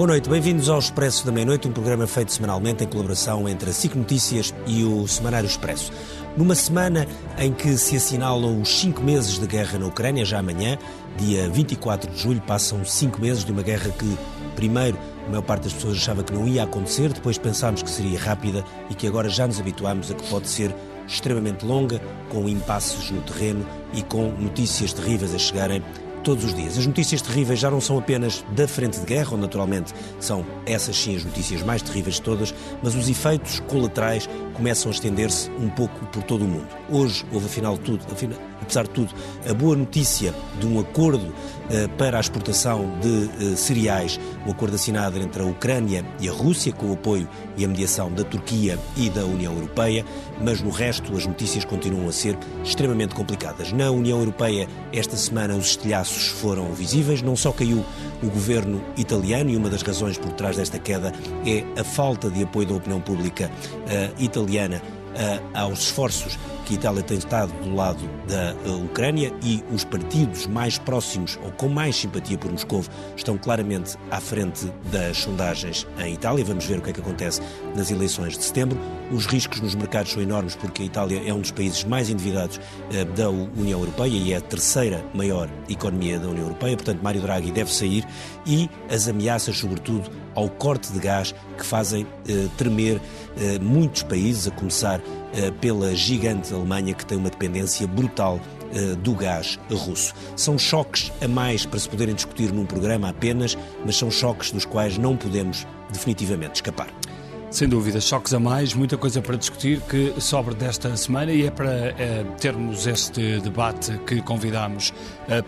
Boa noite, bem-vindos ao Expresso da Meia-Noite, um programa feito semanalmente em colaboração entre a SIC Notícias e o Semanário Expresso. Numa semana em que se assinalam os cinco meses de guerra na Ucrânia, já amanhã, dia 24 de julho, passam cinco meses de uma guerra que, primeiro, a maior parte das pessoas achava que não ia acontecer, depois pensámos que seria rápida e que agora já nos habituámos a que pode ser extremamente longa, com impasses no terreno e com notícias terríveis a chegarem todos os dias. As notícias terríveis já não são apenas da frente de guerra, onde naturalmente são essas sim as notícias mais terríveis de todas, mas os efeitos colaterais começam a estender-se um pouco por todo o mundo. Hoje houve, afinal tudo, afinal, apesar de tudo, a boa notícia de um acordo eh, para a exportação de eh, cereais, um acordo assinado entre a Ucrânia e a Rússia, com o apoio e a mediação da Turquia e da União Europeia, mas no resto as notícias continuam a ser extremamente complicadas. Na União Europeia, esta semana os estilhaços foram visíveis, não só caiu o governo italiano, e uma das razões por trás desta queda é a falta de apoio da opinião pública uh, italiana uh, aos esforços que a Itália tem estado do lado da uh, Ucrânia e os partidos mais próximos ou com mais simpatia por Moscou estão claramente à frente das sondagens em Itália. Vamos ver o que é que acontece nas eleições de setembro. Os riscos nos mercados são enormes porque a Itália é um dos países mais endividados uh, da União Europeia e é a terceira maior economia da União Europeia. Portanto, Mário Draghi deve sair e as ameaças, sobretudo, ao corte de gás que fazem uh, tremer uh, muitos países, a começar pela gigante Alemanha, que tem uma dependência brutal do gás russo. São choques a mais para se poderem discutir num programa apenas, mas são choques dos quais não podemos definitivamente escapar. Sem dúvida, choques a mais, muita coisa para discutir que sobra desta semana e é para é, termos este debate que convidamos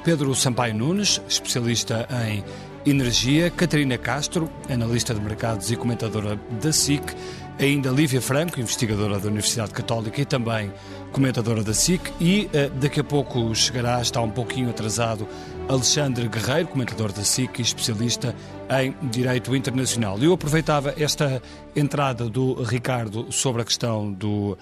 Pedro Sampaio Nunes, especialista em Energia, Catarina Castro, analista de mercados e comentadora da SIC, ainda Lívia Franco, investigadora da Universidade Católica e também comentadora da SIC, e uh, daqui a pouco chegará, está um pouquinho atrasado, Alexandre Guerreiro, comentador da SIC e especialista em Direito Internacional. Eu aproveitava esta entrada do Ricardo sobre a questão do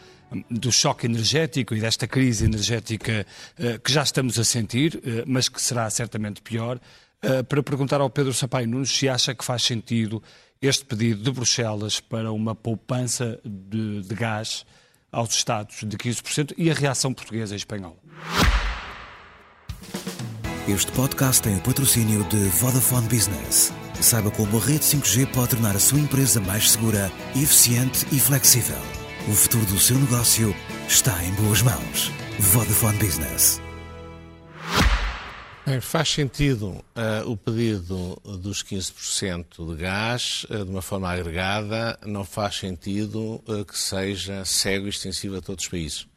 do choque energético e desta crise energética uh, que já estamos a sentir, uh, mas que será certamente pior, uh, para perguntar ao Pedro Sampaio Nunes se acha que faz sentido este pedido de Bruxelas para uma poupança de, de gás aos Estados de 15% e a reação portuguesa e espanhola. Este podcast tem o patrocínio de Vodafone Business. Saiba como a rede 5G pode tornar a sua empresa mais segura, eficiente e flexível. O futuro do seu negócio está em boas mãos. Vodafone Business. Bem, faz sentido uh, o pedido dos 15% de gás uh, de uma forma agregada, não faz sentido uh, que seja cego e extensivo a todos os países.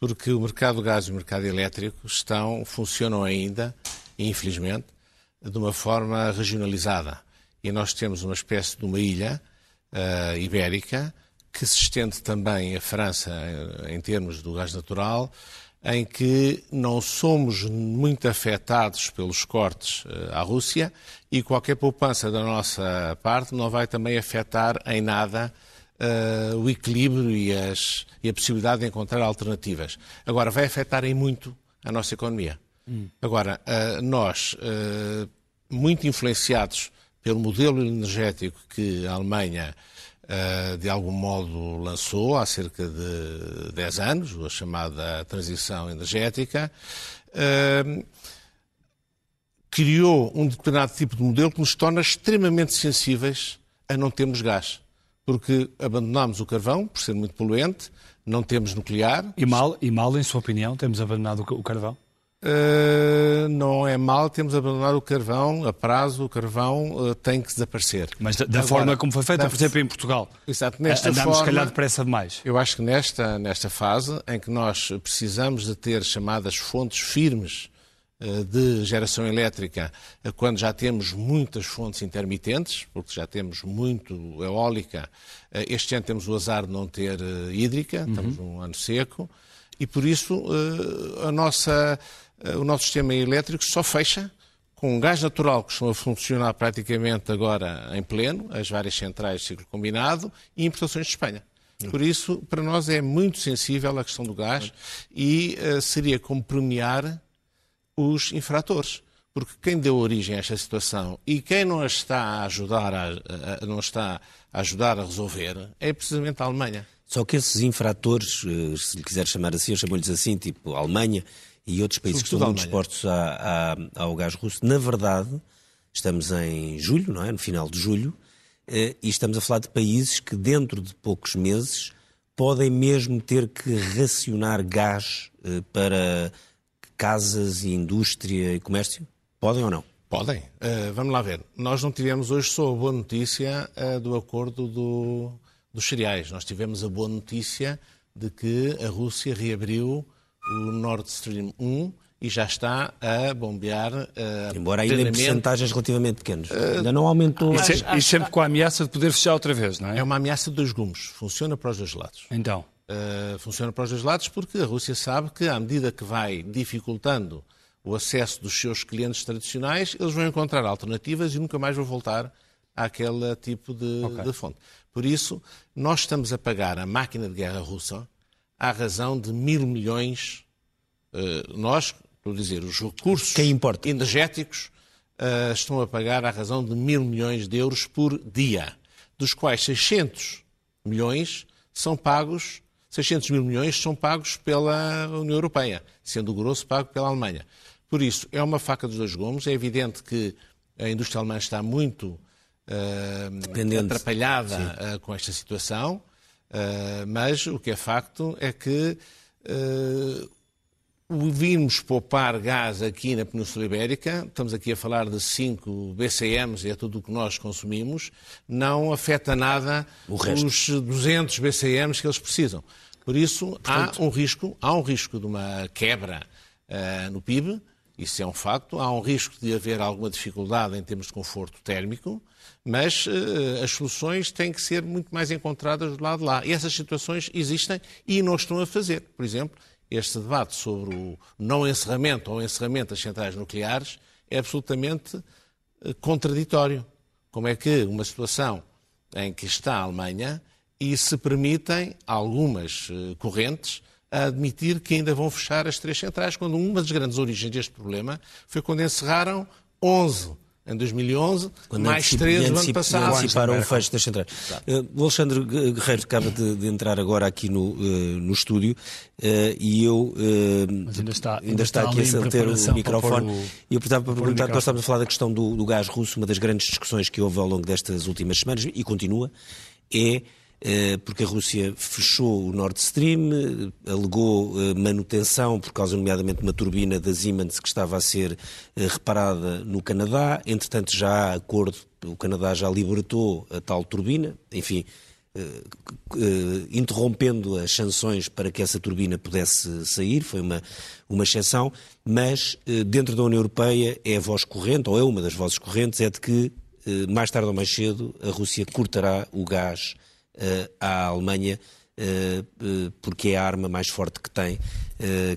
Porque o mercado do gás e o mercado elétrico estão, funcionam ainda, infelizmente, de uma forma regionalizada. E nós temos uma espécie de uma ilha ibérica que se estende também a França em termos do gás natural, em que não somos muito afetados pelos cortes eh, à Rússia e qualquer poupança da nossa parte não vai também afetar em nada uh, o equilíbrio e, as, e, a possibilidade de encontrar alternativas. Agora, vai afetar em muito a nossa economia. Hum. Agora, uh, nós, uh, muito influenciados pelo modelo energético que a Alemanha de algum modo lançou há cerca de 10 anos, a chamada transição energética, eh, criou um determinado tipo de modelo que nos torna extremamente sensíveis a não termos gás. Porque abandonámos o carvão, por ser muito poluente, não temos nuclear. E mal, e mal, em sua opinião, temos abandonado o carvão? Uh, não é mal, temos abandonado o carvão, a prazo, o carvão uh, tem que desaparecer. Mas da, da Agora, forma como foi feita, por exemplo, em Portugal. Exato, nesta Andamos, forma, se calhar, depressa demais. Eu acho que nesta, nesta fase, em que nós precisamos de ter chamadas fontes firmes uh, de geração elétrica, quando já temos muitas fontes intermitentes, porque já temos muito eólica, este ano temos o azar de não ter hídrica, uhum. estamos num ano seco, e por isso a nossa o nosso sistema elétrico só fecha com gás natural que estão a funcionar praticamente agora em pleno, as várias centrais de ciclo combinado e importações de Espanha. Por isso, para nós é muito sensível a questão do gás e uh, seria como premiar os infratores. porque quem deu origem a esta situação e quem não está a ajudar a, a, não está a ajudar a resolver é precisamente a Alemanha. Só que esses infratores, eh, se lhe quiser chamar assim, eu chamo-lhes assim, tipo Alemanha e outros países que estão muito expostos ao gás russo, na verdade, estamos em julho, não é? No final de julho, eh, e estamos a falar de países que dentro de poucos meses podem mesmo ter que racionar gás eh, para casas e indústria e comércio? Podem ou não? Podem. Uh, vamos lá ver. Nós não tivemos hoje só a boa notícia uh, do acordo do, dos cereais. Nós tivemos a boa notícia de que a Rússia reabriu o Nord Stream 1 e já está a bombear. Uh, Embora ainda em porcentagens relativamente pequenas. Uh, ainda não aumentou. E, se, e sempre com a ameaça de poder fechar outra vez, não é? É uma ameaça de dois gumes. Funciona para os dois lados. Então. Uh, funciona para os dois lados porque a Rússia sabe que, à medida que vai dificultando o acesso dos seus clientes tradicionais, eles vão encontrar alternativas e nunca mais vão voltar àquele tipo de, okay. de fonte. Por isso, nós estamos a pagar a máquina de guerra russa à razão de mil milhões. Uh, nós, estou a dizer, os recursos energéticos uh, estão a pagar à razão de mil milhões de euros por dia, dos quais 600 milhões são pagos 600 mil milhões são pagos pela União Europeia, sendo o grosso pago pela Alemanha. Por isso, é uma faca dos dois gumes. É evidente que a indústria alemã está muito uh, atrapalhada uh, com esta situação, uh, mas o que é facto é que o vimos poupar gás aqui na Península Ibérica, estamos aqui a falar de 5 BCMs, e é tudo o que nós consumimos, não afeta nada os 200 BCMs que eles precisam. Por isso, Portanto... há um risco, há um risco de uma quebra uh, no PIB, isso é um facto, há um risco de haver alguma dificuldade em termos de conforto térmico, mas uh, as soluções têm que ser muito mais encontradas do lado de lá. E essas situações existem e não estão a fazer. Por exemplo, este debate sobre o não encerramento ou encerramento das centrais nucleares é absolutamente uh, contraditório. Como é que uma situação em que está a Alemanha e se permitem algumas eh, correntes a admitir que ainda vão fechar as três centrais, quando uma das grandes origens deste problema foi quando encerraram 11 em 2011, quando mais 13 no ano passado. Anteciparam o fecho das centrais. Uh, o Alexandre Guerreiro acaba de, de, entrar agora aqui no, uh, no estúdio uh, e eu ainda está, ainda, ainda está, aqui a ter o microfone. O, e eu precisava perguntar, nós estávamos a falar da questão do, do gás russo, uma das grandes discussões que houve ao longo destas últimas semanas e continua, é eh, porque a Rússia fechou o Nord Stream, eh, alegou eh, manutenção por causa, nomeadamente, de uma turbina da Siemens que estava a ser reparada no Canadá. Entretanto, já há acordo, o Canadá já libertou a tal turbina, enfim, interrompendo as sanções para que essa turbina pudesse sair, foi uma, uma exceção, mas dentro da União Europeia é a voz corrente, ou é uma das vozes correntes, é de que mais tarde ou mais cedo a Rússia cortará o gás à Alemanha, uh, porque é a arma mais forte que tem,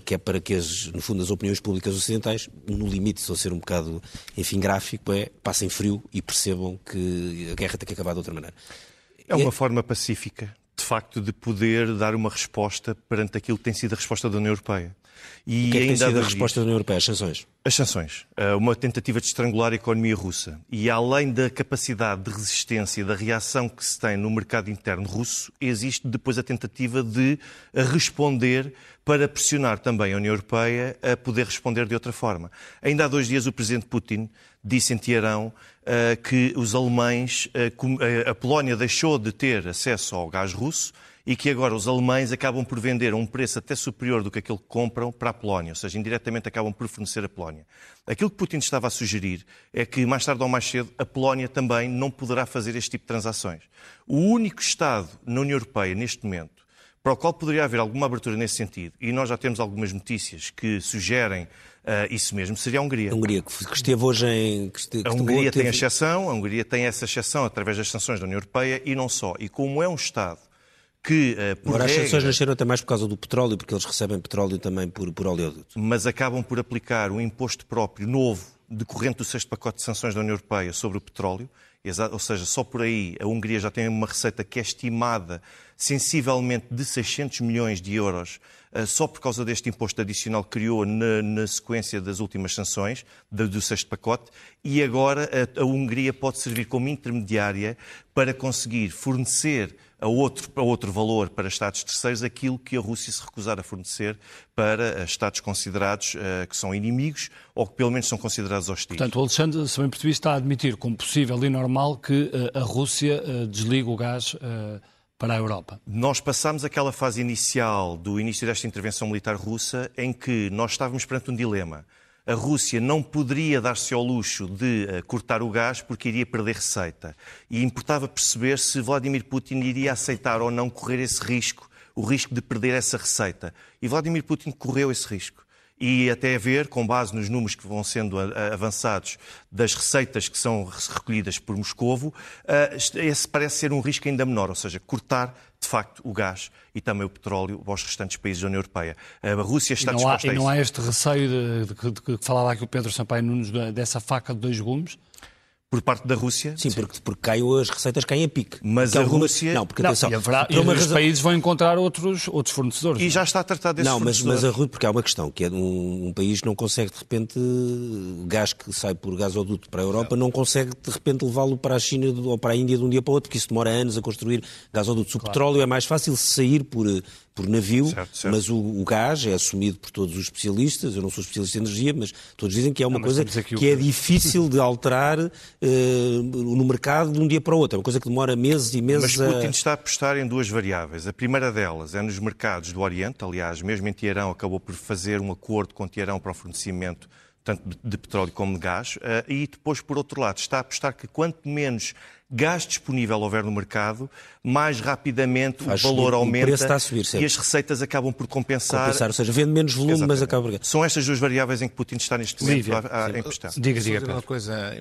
que é para que, as, no fundo, as opiniões públicas ocidentais, no limite, se eu ser um bocado, enfim, gráfico, é passem frio e percebam que a guerra tem que acabar de outra maneira. É uma é... forma pacífica, de facto, de poder dar uma resposta perante aquilo que tem sido a resposta da União Europeia. E o que é que ainda tem sido a resposta da União Europeia? As sanções? As sanções. Eh, uma tentativa de estrangular a economia russa. E além da capacidade de resistência, da reação que se tem no mercado interno russo, existe depois a tentativa de responder para pressionar também a União Europeia a poder responder de outra forma. Ainda há dois dias o presidente Putin disse em Teherão eh, que os alemães, eh, a Polónia deixou de ter acesso ao gás russo e que agora os alemães acabam por vender a um preço até superior do que aquele que compram para a Polónia, ou seja, indiretamente acabam por fornecer a Polónia. Aquilo que Putin estava a sugerir é que, mais tarde ou mais cedo, a Polónia também não poderá fazer este tipo de transações. O único Estado na União Europeia, neste momento, para o qual poderia haver alguma abertura nesse sentido, e nós já temos algumas notícias que sugerem uh, isso mesmo, seria a Hungria. A Hungria, que esteve hoje em. Que esteve, a Hungria tem a exceção, a Hungria tem essa exceção através das sanções da União Europeia e não só. E como é um Estado que, uh, por Agora, regra, as sanções nasceram até mais por causa do petróleo, porque eles recebem petróleo também por, por oleoduto. Mas acabam por aplicar um imposto próprio novo, decorrente do sexto pacote de sanções da União Europeia sobre o petróleo, ou seja, só por aí a Hungria já tem uma receita que é estimada sensivelmente de 600 milhões de euros só por causa deste imposto adicional que criou na, na sequência das últimas sanções, do, do sexto pacote, e agora a, a Hungria pode servir como intermediária para conseguir fornecer a outro, a outro valor para Estados terceiros aquilo que a Rússia se recusar a fornecer para Estados considerados uh, que são inimigos ou que pelo menos são considerados hostis. Portanto, o Alexandre, se bem percebi, está a admitir como possível e normal que uh, a Rússia uh, desligue o gás para a Europa. Nós passamos aquela fase inicial do início desta intervenção militar russa em que nós estávamos perante um dilema a Rússia não poderia dar-se ao luxo de uh, cortar o gás porque iria perder receita. E importava perceber se Vladimir Putin iria aceitar ou não correr esse risco, o risco de perder essa receita. E Vladimir Putin correu esse risco e até ver, com base nos números que vão sendo avançados das receitas que são recolhidas por Moscovo, eh, esse parece ser um risco ainda menor, ou seja, cortar de facto o gás e também o petróleo aos restantes países da União Europeia. A Rússia está e disposta há, a isso. E não há este receio de, de, de, que falava aqui o Pedro Sampaio Nunes dessa faca de dois gumes? Por parte da Rússia. Sim, porque, porque caiu, as receitas caem a pique. Mas a Rússia... Não, porque atenção... e, haverá, e os razão... países vão encontrar outros, outros fornecedores. E não? já está a tratar desses não, mas, mas a Rússia, porque há uma questão, que é um, um, país não consegue de repente, gás que sai por gasoduto para a Europa, não, não consegue de repente levá-lo para a China ou para a Índia de um dia para o outro, porque isso demora anos a construir gasodutos. O claro. petróleo é mais fácil sair por por navio, certo, certo. mas o, o, gás é assumido por todos os especialistas. Eu não sou especialista em energia, mas todos dizem que é uma não, coisa que o... é difícil de alterar uh, no mercado de um dia para o outro. É uma coisa que demora meses e meses. Mas Putin a... está a apostar em duas variáveis. A primeira delas é nos mercados do Oriente. Aliás, mesmo em Teherão, acabou por fazer um acordo com Teherão para o fornecimento tanto de petróleo como de gás. Uh, e depois, por outro lado, está a apostar que quanto menos gás disponível houver no mercado, mais rapidamente Faz o valor aumenta o a subir, e as receitas acabam por compensar. compensar ou seja, vende menos volume, Exatamente. mas acaba por... São estas duas variáveis em que Putin está neste momento Lívia, a, a emprestar. Diga, diga, uma coisa.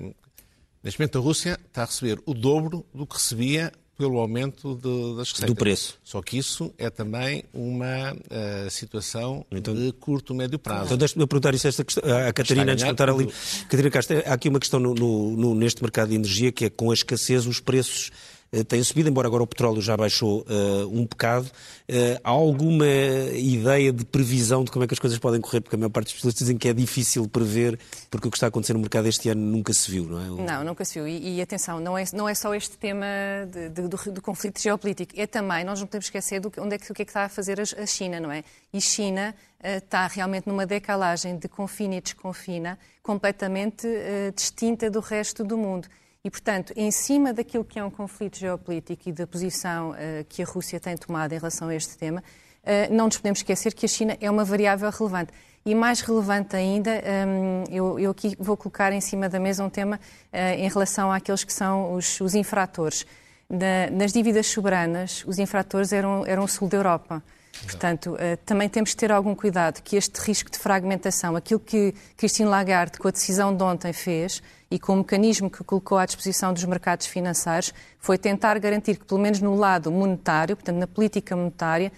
Neste momento a Rússia está a receber o dobro do que recebia pelo aumento de, das receitas. Do preço. Só que isso é também uma uh, situação então, de curto, médio prazo. Então deixe-me perguntar isso a, esta questão, à Catarina, antes de perguntar ali. Catarina Castro, há aqui uma questão no, no, neste mercado de energia que é com a escassez os preços eh, tem subido, embora agora o petróleo já baixou uh, um bocado. Uh, há alguma ideia de previsão de como é que as coisas podem correr? Porque a maior parte dos especialistas dizem que é difícil prever, porque o que está a acontecer no mercado este ano nunca se viu, não é? Não, nunca se viu. E, e atenção, não é, não é só este tema de, de, do, do, conflito geopolítico, é também, nós não podemos esquecer do, onde é que, o que é que está a fazer a, a China, não é? E China uh, está realmente numa decalagem de confina e desconfina completamente distinta do resto do mundo. E, portanto, em cima daquilo que é um conflito geopolítico e da posição uh, que a Rússia tem tomado em relação a este tema, uh, não nos podemos esquecer que a China é uma variável relevante. E mais relevante ainda, um, eu, eu, aqui vou colocar em cima da mesa um tema uh, em relação àqueles que são os, os infratores. Na, nas dívidas soberanas, os infratores eram, eram o sul da Europa. Portanto, também temos que ter algum cuidado que este risco de fragmentação, aquilo que Christine Lagarde, com a decisão de ontem, fez, e com o mecanismo que colocou à disposição dos mercados financeiros foi tentar garantir que, pelo menos no lado monetário, portanto, na política monetária,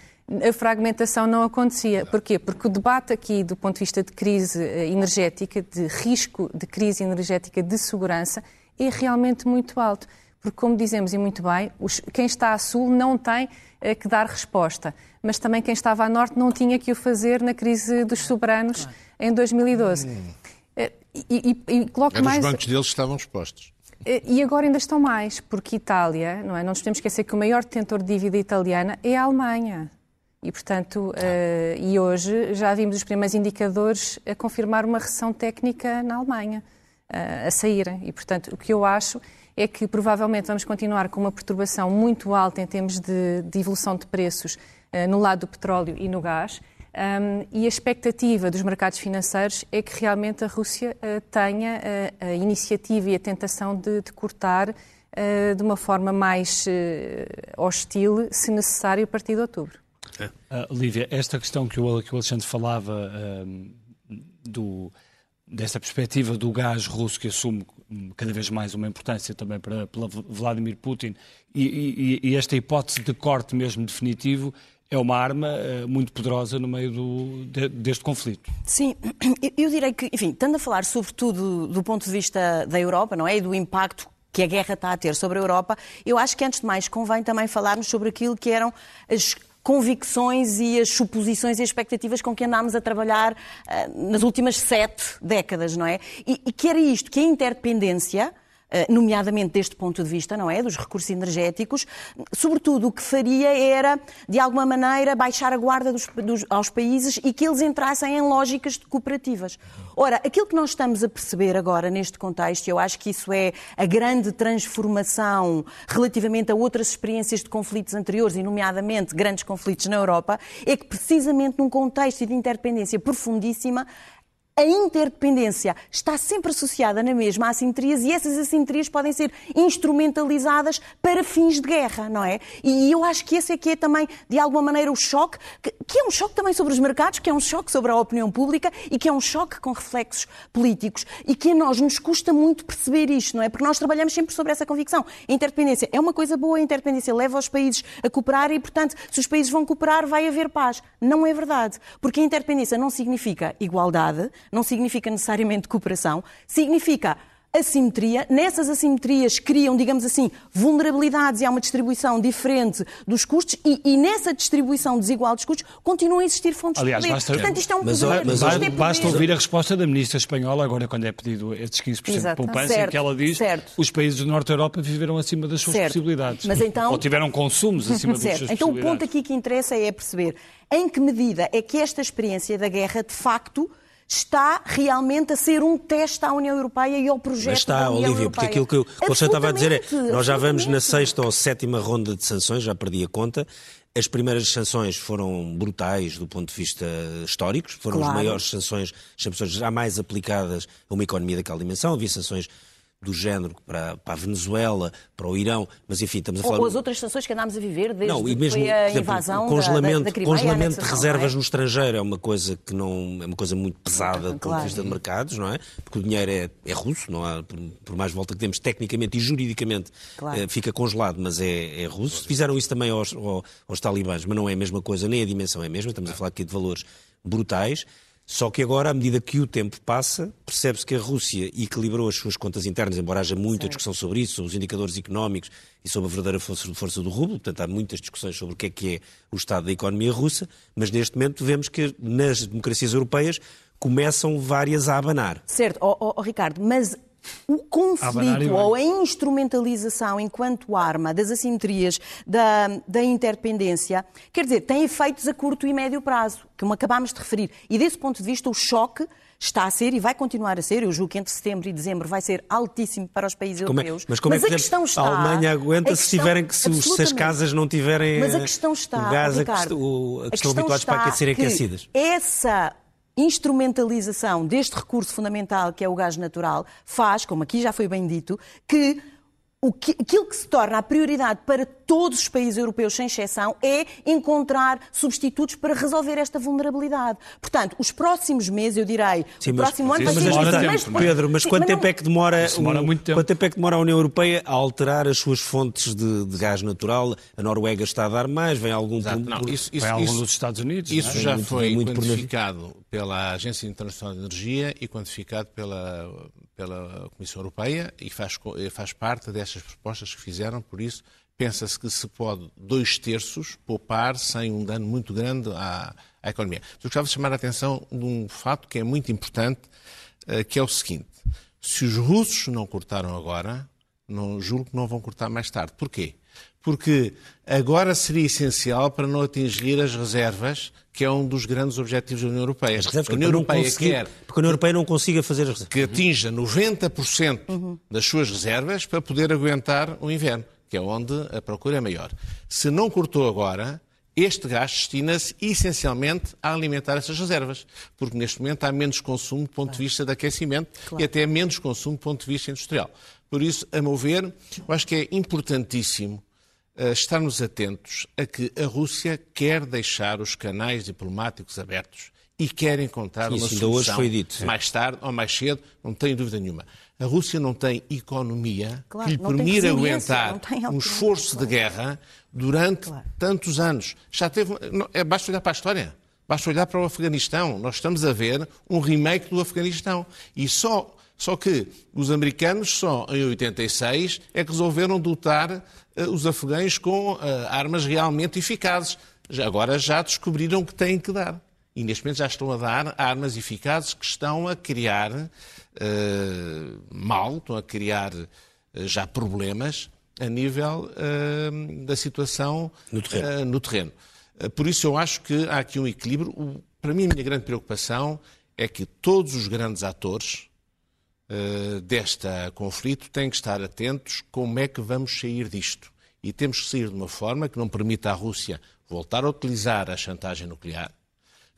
a fragmentação não acontecia. Porquê? Porque o debate aqui, do ponto de vista de crise eh, energética, de risco de crise energética de segurança, é realmente muito alto. Porque, como dizemos e muito bem, os, quem está a sul não tem eh, que dar resposta, mas também quem estava a norte não tinha que o fazer na crise dos soberanos em 2012. Hum. E, e, e coloco mais... Os bancos deles estavam expostos. E agora ainda estão mais, porque Itália, não é? Não nos podemos esquecer que o maior detentor de dívida italiana é a Alemanha. E, portanto, uh, e hoje já vimos os primeiros indicadores a confirmar uma recessão técnica na Alemanha, uh, a saírem. E, portanto, o que eu acho é que provavelmente vamos continuar com uma perturbação muito alta em termos de, de evolução de preços uh, no lado do petróleo e no gás. Um, e a expectativa dos mercados financeiros é que realmente a Rússia uh, tenha uh, a iniciativa e a tentação de, de cortar uh, de uma forma mais hostil, se necessário, a partir de outubro. É. Lívia, esta questão que o, que o Alexandre falava do, desta perspectiva do gás russo que assume cada vez mais uma importância também para, para Vladimir Putin e, e, e esta hipótese de corte mesmo definitivo é uma arma uh, muito poderosa no meio do, de, deste conflito. Sim, eu direi que, enfim, estando a falar sobretudo do ponto de vista da Europa, não é? E do impacto que a guerra está a ter sobre a Europa, eu acho que antes de mais convém também falarmos sobre aquilo que eram as convicções e as suposições e expectativas com que andámos a trabalhar uh, nas últimas sete décadas, não é? E, e que era isto, que a interdependência nomeadamente deste ponto de vista, não é? Dos recursos energéticos. Sobretudo, o que faria era, de alguma maneira, baixar a guarda dos, dos, aos países e que eles entrassem em lógicas cooperativas. Ora, aquilo que nós estamos a perceber agora neste contexto, e eu acho que isso é a grande transformação relativamente a outras experiências de conflitos anteriores, e nomeadamente grandes conflitos na Europa, é que precisamente num contexto de interdependência profundíssima, a interdependência está sempre associada na mesma a assimetrias e essas assimetrias podem ser instrumentalizadas para fins de guerra, não é? E eu acho que esse é que é também, de alguma maneira, o choque, que, é um choque também sobre os mercados, que é um choque sobre a opinião pública e que é um choque com reflexos políticos e que a nós nos custa muito perceber isto, não é? Porque nós trabalhamos sempre sobre essa convicção. A interdependência é uma coisa boa, a interdependência leva os países a cooperar e, portanto, se os países vão cooperar, vai haver paz. Não é verdade. Porque a interdependência não significa igualdade, não significa necessariamente cooperação, significa assimetria. Nessas assimetrias criam, digamos assim, vulnerabilidades e há uma distribuição diferente dos custos e, e nessa distribuição desigual dos custos continuam a existir fontes Aliás, de poder. Basta, Portanto, isto é um mas, poder. Mas, é basta ouvir a resposta da ministra espanhola, agora quando é pedido estes 15% Exato. de poupança, certo, em que ela diz que os países do Norte da Europa viveram acima das suas certo. possibilidades. Mas então... Ou tiveram consumos acima das suas então, possibilidades. Então o ponto aqui que interessa é perceber em que medida é que esta experiência da guerra, de facto, está realmente a ser um teste à União Europeia e ao projeto Mas está, da União Olivia, Europeia. porque aquilo que o Conselho estava a dizer é nós já vamos na sexta ou sétima ronda de sanções, já perdi a conta. As primeiras sanções foram brutais do ponto de vista histórico, foram claro. as maiores sanções, sanções jamais aplicadas a uma economia daquela dimensão. Havia sanções do género para, para, a Venezuela, para o Irão, mas enfim, estamos a falar... Ou as outras sanções que andámos a viver desde não, e mesmo, foi a invasão congelamento, da, da Crimeia, Congelamento de reservas é? no estrangeiro é uma coisa que não é uma coisa muito pesada do ponto de vista de mercados, não é? Porque o dinheiro é, é russo, não há, por, por, mais volta que temos, tecnicamente e juridicamente claro. é, fica congelado, mas é, é russo. Fizeram isso também aos, aos, aos talibãs, mas não é a mesma coisa, nem a dimensão é a mesma, estamos a falar aqui de valores brutais. Só que agora, à medida que o tempo passa, percebe-se que a Rússia equilibrou as suas contas internas, embora haja muita discussão sobre isso, sobre os indicadores económicos e sobre a verdadeira força, força do rublo. Portanto, há muitas discussões sobre o que é que é o estado da economia russa, mas neste momento vemos que nas democracias europeias começam várias a abanar. Certo, oh, oh, oh Ricardo, mas o conflito ou a instrumentalização enquanto arma das assimetrias da, da interdependência, quer dizer, tem efeitos a curto e médio prazo, como acabámos de referir. E desse ponto de vista, o choque está a ser e vai continuar a ser, eu julgo que entre setembro e dezembro vai ser altíssimo para os países como é, europeus. Mas como mas é que a, questão está, a Alemanha aguenta questão, se, tiverem, se, se, as casas não tiverem mas a questão está, o gás Ricardo, a que, a que estão habituados para aquecerem aquecidas? Essa instrumentalização deste recurso fundamental que é o gás natural faz, como aqui já foi bem dito, que o que, aquilo que se torna a prioridade para todos os países europeus, sem exceção, é encontrar substitutos para resolver esta vulnerabilidade. Portanto, os próximos meses, eu direi, sim, o próximo ano vai ser mas, tempo, mas, Pedro, mas quanto tempo é que demora, demora muito tempo. quanto tempo é que demora a União Europeia a alterar as suas fontes de, de gás natural? A Noruega está a dar mais, vem algum Exato, não, isso, isso, vem algum isso, dos Estados Unidos. Isso é? já muito, foi muito quantificado pela Agência Internacional de Energia e quantificado pela pela Comissão Europeia e faz, faz parte destas propostas que fizeram, por isso pensa-se que se pode dois terços poupar sem um dano muito grande à, à economia. Eu gostava de chamar a atenção de um fato que é muito importante, eh, que é o seguinte. Se os russos não cortaram agora, não, julgo que não vão cortar mais tarde. Porquê? Porque agora seria essencial para não atingir as reservas, que é um dos grandes objetivos da União Europeia. As reservas a União Europeia quer porque a União Europeia não consiga fazer as reservas. Que atinja 90% uhum. das suas reservas para poder aguentar o inverno, que é onde a procura é maior. Se não cortou agora, este gás destina-se essencialmente a alimentar essas reservas, porque neste momento há menos consumo do ponto claro. de vista de aquecimento claro. e até menos consumo do ponto de vista industrial. Por isso, a meu ver, eu acho que é importantíssimo estarmos atentos a que a Rússia quer deixar os canais diplomáticos abertos e quer encontrar Sim, uma solução dito, mais tarde ou mais cedo, não tenho dúvida nenhuma. A Rússia não tem economia claro, que lhe permita aguentar um esforço de guerra durante claro. tantos anos. Já teve, não, é, basta olhar para a história. Basta olhar para o Afeganistão. Nós estamos a ver um remake do Afeganistão. E só, só que os americanos, só em 86, é que resolveram dotar os afegães com uh, armas realmente eficazes. agora já descobriram que têm que dar. E neste momento já estão a dar armas eficazes que estão a criar uh, mal, estão a criar uh, já problemas a nível uh, da situação no terreno. no terreno. por isso eu acho que há aqui um equilíbrio. O, para mim, a minha grande preocupação é que todos os grandes atores deste conflito têm que estar atentos como é que vamos sair disto. E temos que sair de uma forma que não permita à Rússia voltar a utilizar a chantagem nuclear,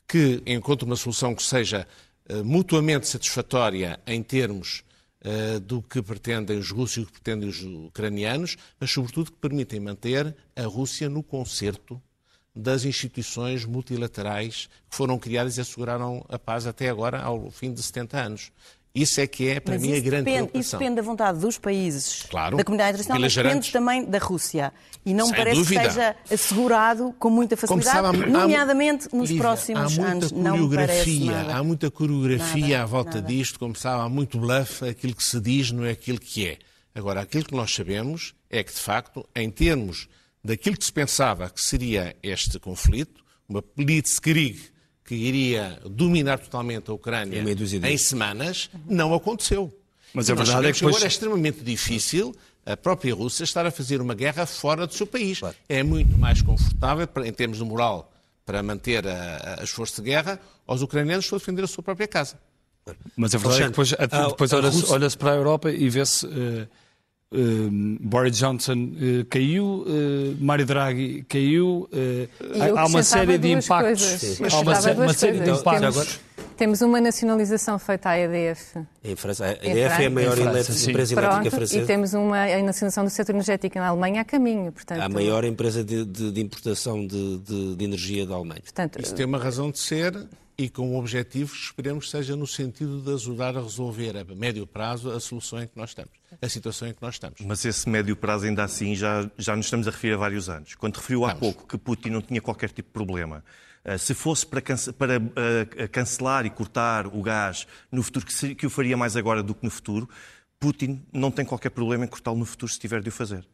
que encontre uma solução que seja uh, mutuamente satisfatória em termos uh, do que pretendem os russos e do que pretendem os ucranianos, mas sobretudo que permitem manter a Rússia no concerto das instituições multilaterais que foram criadas e asseguraram a paz até agora, ao fim de 70 anos. Isso é que é, para mas mim, a grande depende, preocupação. Isso depende da vontade dos países, claro, da comunidade internacional, mas depende também da Rússia. E não me parece dúvida. que seja assegurado com muita facilidade, sabe, há, nomeadamente nos Lívia, próximos há muita anos. Coreografia, não há muita coreografia nada, à volta nada. disto, como sabe, há muito bluff, aquilo que se diz não é aquilo que é. Agora, aquilo que nós sabemos é que, de facto, em termos daquilo que se pensava que seria este conflito, uma blitzkrieg que iria dominar totalmente a Ucrânia em, em semanas, não aconteceu. Mas e a nós verdade é que depois... agora é extremamente difícil a própria Rússia estar a fazer uma guerra fora do seu país. Claro. É muito mais confortável, em termos de moral, para manter a, a, as forças de guerra, aos ucranianos para defender a sua própria casa. Mas a verdade é que depois, depois olha-se Rússia- olha para a Europa e vê-se. eh, eh, Boris Johnson eh, caiu, eh, Mário Draghi caiu, eh, E há- uma série de impactos. Há uma, sé- uma série de impactos. Temos- Temos uma nacionalização feita à EDF. Em França, a EDF é a maior Em França, elétrica- sim. empresa elétrica Pronto, e francesa. temos uma a nacionalização do setor energético na Alemanha a caminho. Portanto, A maior empresa de, de- de importação de, de- de energia da Alemanha. Portanto, Isso tem uma razão de ser e com um objetivo que esperemos que seja no sentido de ajudar a resolver a médio prazo a solução em que nós estamos, a situação em que nós estamos. Mas esse médio prazo, ainda assim, já, já nos estamos a referir a vários anos. Quando referiu há Vamos. pouco que Putin não tinha qualquer tipo de problema, eh, se fosse para, cance- para, eh, cancelar e cortar o gás no futuro, que, se- que o faria mais agora do que no futuro, Putin não tem qualquer problema em cortá-lo no futuro se tiver de o fazer.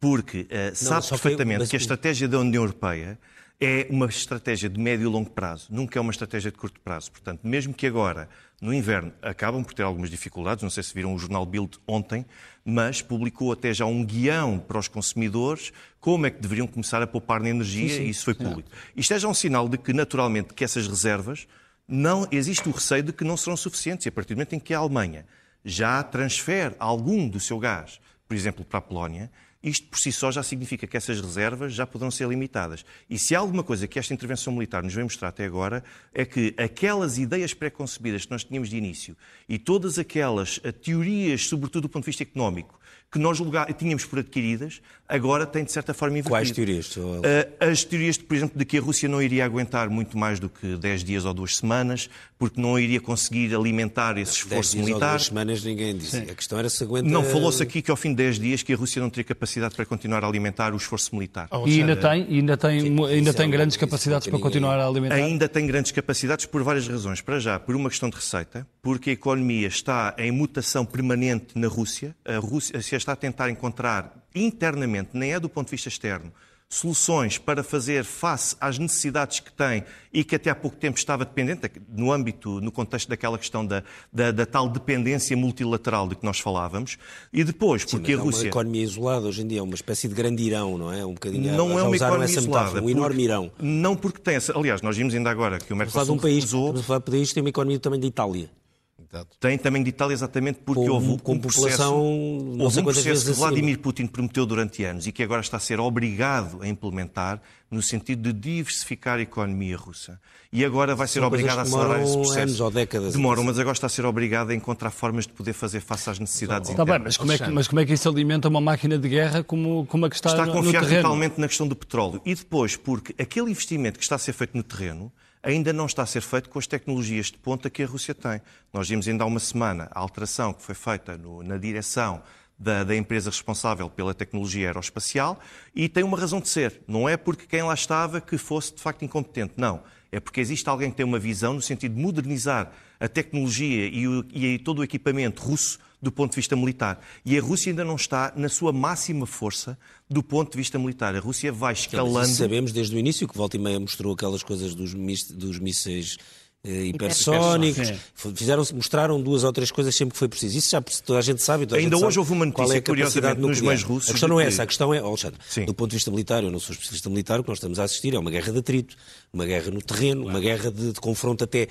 Porque eh, sabe só foi- perfeitamente mas que a estratégia da União Europeia é uma estratégia de médio e longo prazo, nunca é uma estratégia de curto prazo. Portanto, mesmo que agora, no inverno, acabam por ter algumas dificuldades, não sei se viram o jornal Bild ontem, mas publicou até já um guião para os consumidores como é que deveriam começar a poupar na energia e isso foi público. Isto é já um sinal de que, naturalmente, que essas reservas não existe o receio de que não serão suficientes. E a partir do momento em que a Alemanha já transfere algum do seu gás, por exemplo, para a Polónia, isto por si só já significa que essas reservas já poderão ser limitadas. E se há alguma coisa que esta intervenção militar nos vem mostrar até agora, é que aquelas ideias pré-concebidas que nós tínhamos de início e todas aquelas eh, teorias, sobretudo do ponto de vista económico, que nós tínhamos por adquiridas, agora têm de certa forma invertido. Quais teorias? Sr. Eh, As teorias, por exemplo, de que a Rússia não iria aguentar muito mais do que 10 dias ou duas semanas, porque não iria conseguir alimentar esse Dez esforço dias ou duas semanas ninguém disse. A questão era se aguenta... Não falou-se aqui que ao fim de 10 dias que a Rússia não teria capacidade para continuar a alimentar o esforço militar. E ainda tem, e ainda tem, ainda isso tem é grandes isso capacidades para ninguém- continuar a alimentar. Ainda tem grandes capacidades por várias razões. Para já, por uma questão de receita, porque a economia está em mutação permanente na Rússia. A Rússia está a tentar encontrar internamente, nem é do ponto de vista externo, soluções para fazer face às necessidades que tem e que até há pouco tempo estava dependente, no âmbito, no contexto daquela questão da, da, da tal dependência multilateral de que nós falávamos. E depois, Sim, porque a é uma Rússia... economia isolada hoje em dia, é uma espécie de grande irão, não é? Um bocadinho, Não é uma economia isolada. metáfora, um enorme irão. Não porque tem essa... Aliás, nós vimos ainda agora que o falar de Mercosul um país, recusou... estamos a falar de um país que tem uma economia também de Itália. Tem também de Itália exatamente porque Com- houve um processo, houve um processo que acima. Vladimir Putin prometeu durante anos e que agora está a ser obrigado a implementar no sentido de diversificar a economia russa. E agora vai ser São obrigado a acelerar esse demoram processo. anos ou décadas. Demoram, mas agora está a ser obrigado a encontrar formas de poder fazer face às necessidades Está bem, internas. mas como, é que, mas como é que isso alimenta uma máquina de guerra como, como a que está, está a no- no confiar terreno? totalmente na questão do petróleo. E depois, porque aquele investimento que está a ser feito no terreno ainda não está a ser feito com as tecnologias de ponta que a Rússia tem. Nós vimos ainda há uma semana a alteração que foi feita no- na direção da, da empresa responsável pela tecnologia aeroespacial e tem uma razão de ser. Não é porque quem lá estava que fosse de facto incompetente. Não. É porque existe alguém que tem uma visão no sentido de modernizar a tecnologia e, o- e todo o equipamento russo do ponto de vista militar. E a Rússia ainda não está na sua máxima força do ponto de vista militar. A Rússia vai escalando. Sabemos desde o início que volta e meia mostrou aquelas coisas dos, dos mísseis eh, hipersónicos. Fizeram, mostraram duas ou três coisas sempre que foi preciso. Isso já toda a gente sabe. Ainda hoje sabe houve uma notícia, é curiosamente, nos meios russos. A questão não é essa. A questão é, Alexandre, Sim. do ponto de vista militar, eu não sou especialista militar, o que nós estamos a assistir é uma guerra de atrito, uma guerra no terreno, uma guerra de, de confronto até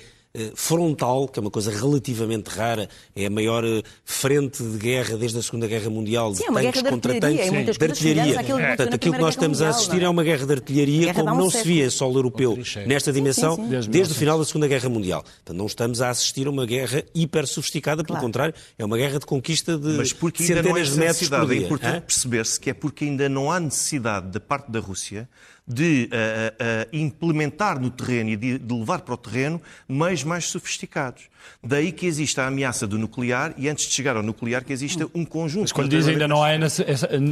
frontal, que é uma coisa relativamente rara, é a maior eh, frente de guerra desde a Segunda Guerra Mundial, de Sim, é tanques contra tanques, de artilharia. Portanto, aquilo que nós estamos a assistir é uma guerra de artilharia como não se via em solo europeu nesta dimensão sim, sim, sim. desde o final da Segunda Guerra Mundial. Portanto, não estamos a assistir a uma guerra hiper sofisticada, pelo claro. contrário, é uma guerra de conquista de Mas porque centenas de metros por dia. É importante perceber-se que é porque ainda não há necessidade da parte da Rússia de uh, uh, implementar no terreno e de, de, levar para o terreno meios mais sofisticados. Daí que existe a ameaça do nuclear e antes de chegar ao nuclear que exista um conjunto... Mas quando diz ainda não há essa,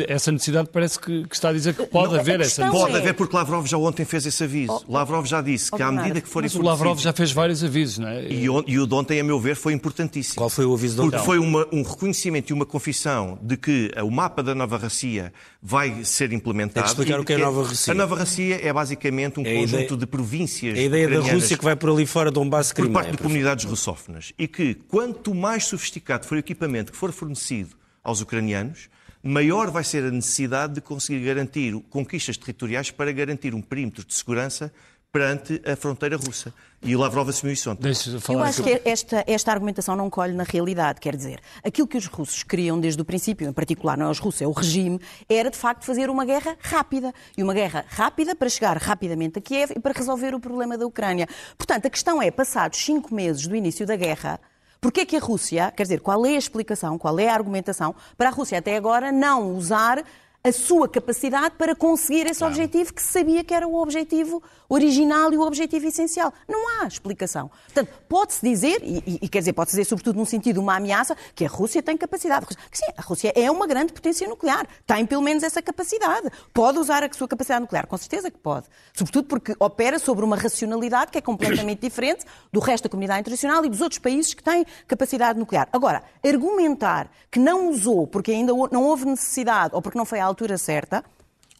essa necessidade, parece que, que, está a dizer que pode não, haver essa necessidade. Pode haver, porque Lavrov já ontem fez esse aviso. Oh, Lavrov já disse oh, que à medida que forem... Mas o Lavrov já fez vários avisos, não é? E, e, o de ontem, a meu ver, foi importantíssimo. Qual foi o aviso de ontem? Porque foi uma, um reconhecimento e uma confissão de que o mapa da Nova Rocia vai ser implementado. Tem que explicar o que é a Nova Rocia. A Nova Rocia é basicamente um é conjunto ideia, de províncias. A ideia da Rússia que vai por ali fora, Donbass, Crimeia. Por parte de comunidades russófonas. E que quanto mais sofisticado for o equipamento que for fornecido aos ucranianos, maior vai ser a necessidade de conseguir garantir conquistas territoriais para garantir um perímetro de segurança perante a fronteira russa. E o Lavrov assumiu isso ontem. Eu acho que esta, esta argumentação não colhe na realidade. Quer dizer, aquilo que os russos queriam desde o princípio, em particular não é os russos, é o regime, era de facto fazer uma guerra rápida. E uma guerra rápida para chegar rapidamente a Kiev e para resolver o problema da Ucrânia. Portanto, a questão é, passados cinco meses do início da guerra, Porquê é que a Rússia, quer dizer, qual é a explicação, qual é a argumentação para a Rússia até agora não usar a sua capacidade para conseguir esse claro. objetivo que sabia que era o objetivo original e o objetivo essencial. Não há explicação. Portanto, pode-se dizer, e, e, quer dizer, pode-se dizer sobretudo num sentido uma ameaça, que a Rússia tem capacidade. Que, sim, a Rússia é uma grande potência nuclear. Tem pelo menos essa capacidade. Pode usar a sua capacidade nuclear, com certeza que pode. Sobretudo porque opera sobre uma racionalidade que é completamente diferente do resto da comunidade internacional e dos outros países que têm capacidade nuclear. Agora, argumentar que não usou porque ainda não houve necessidade ou porque não foi à altura certa,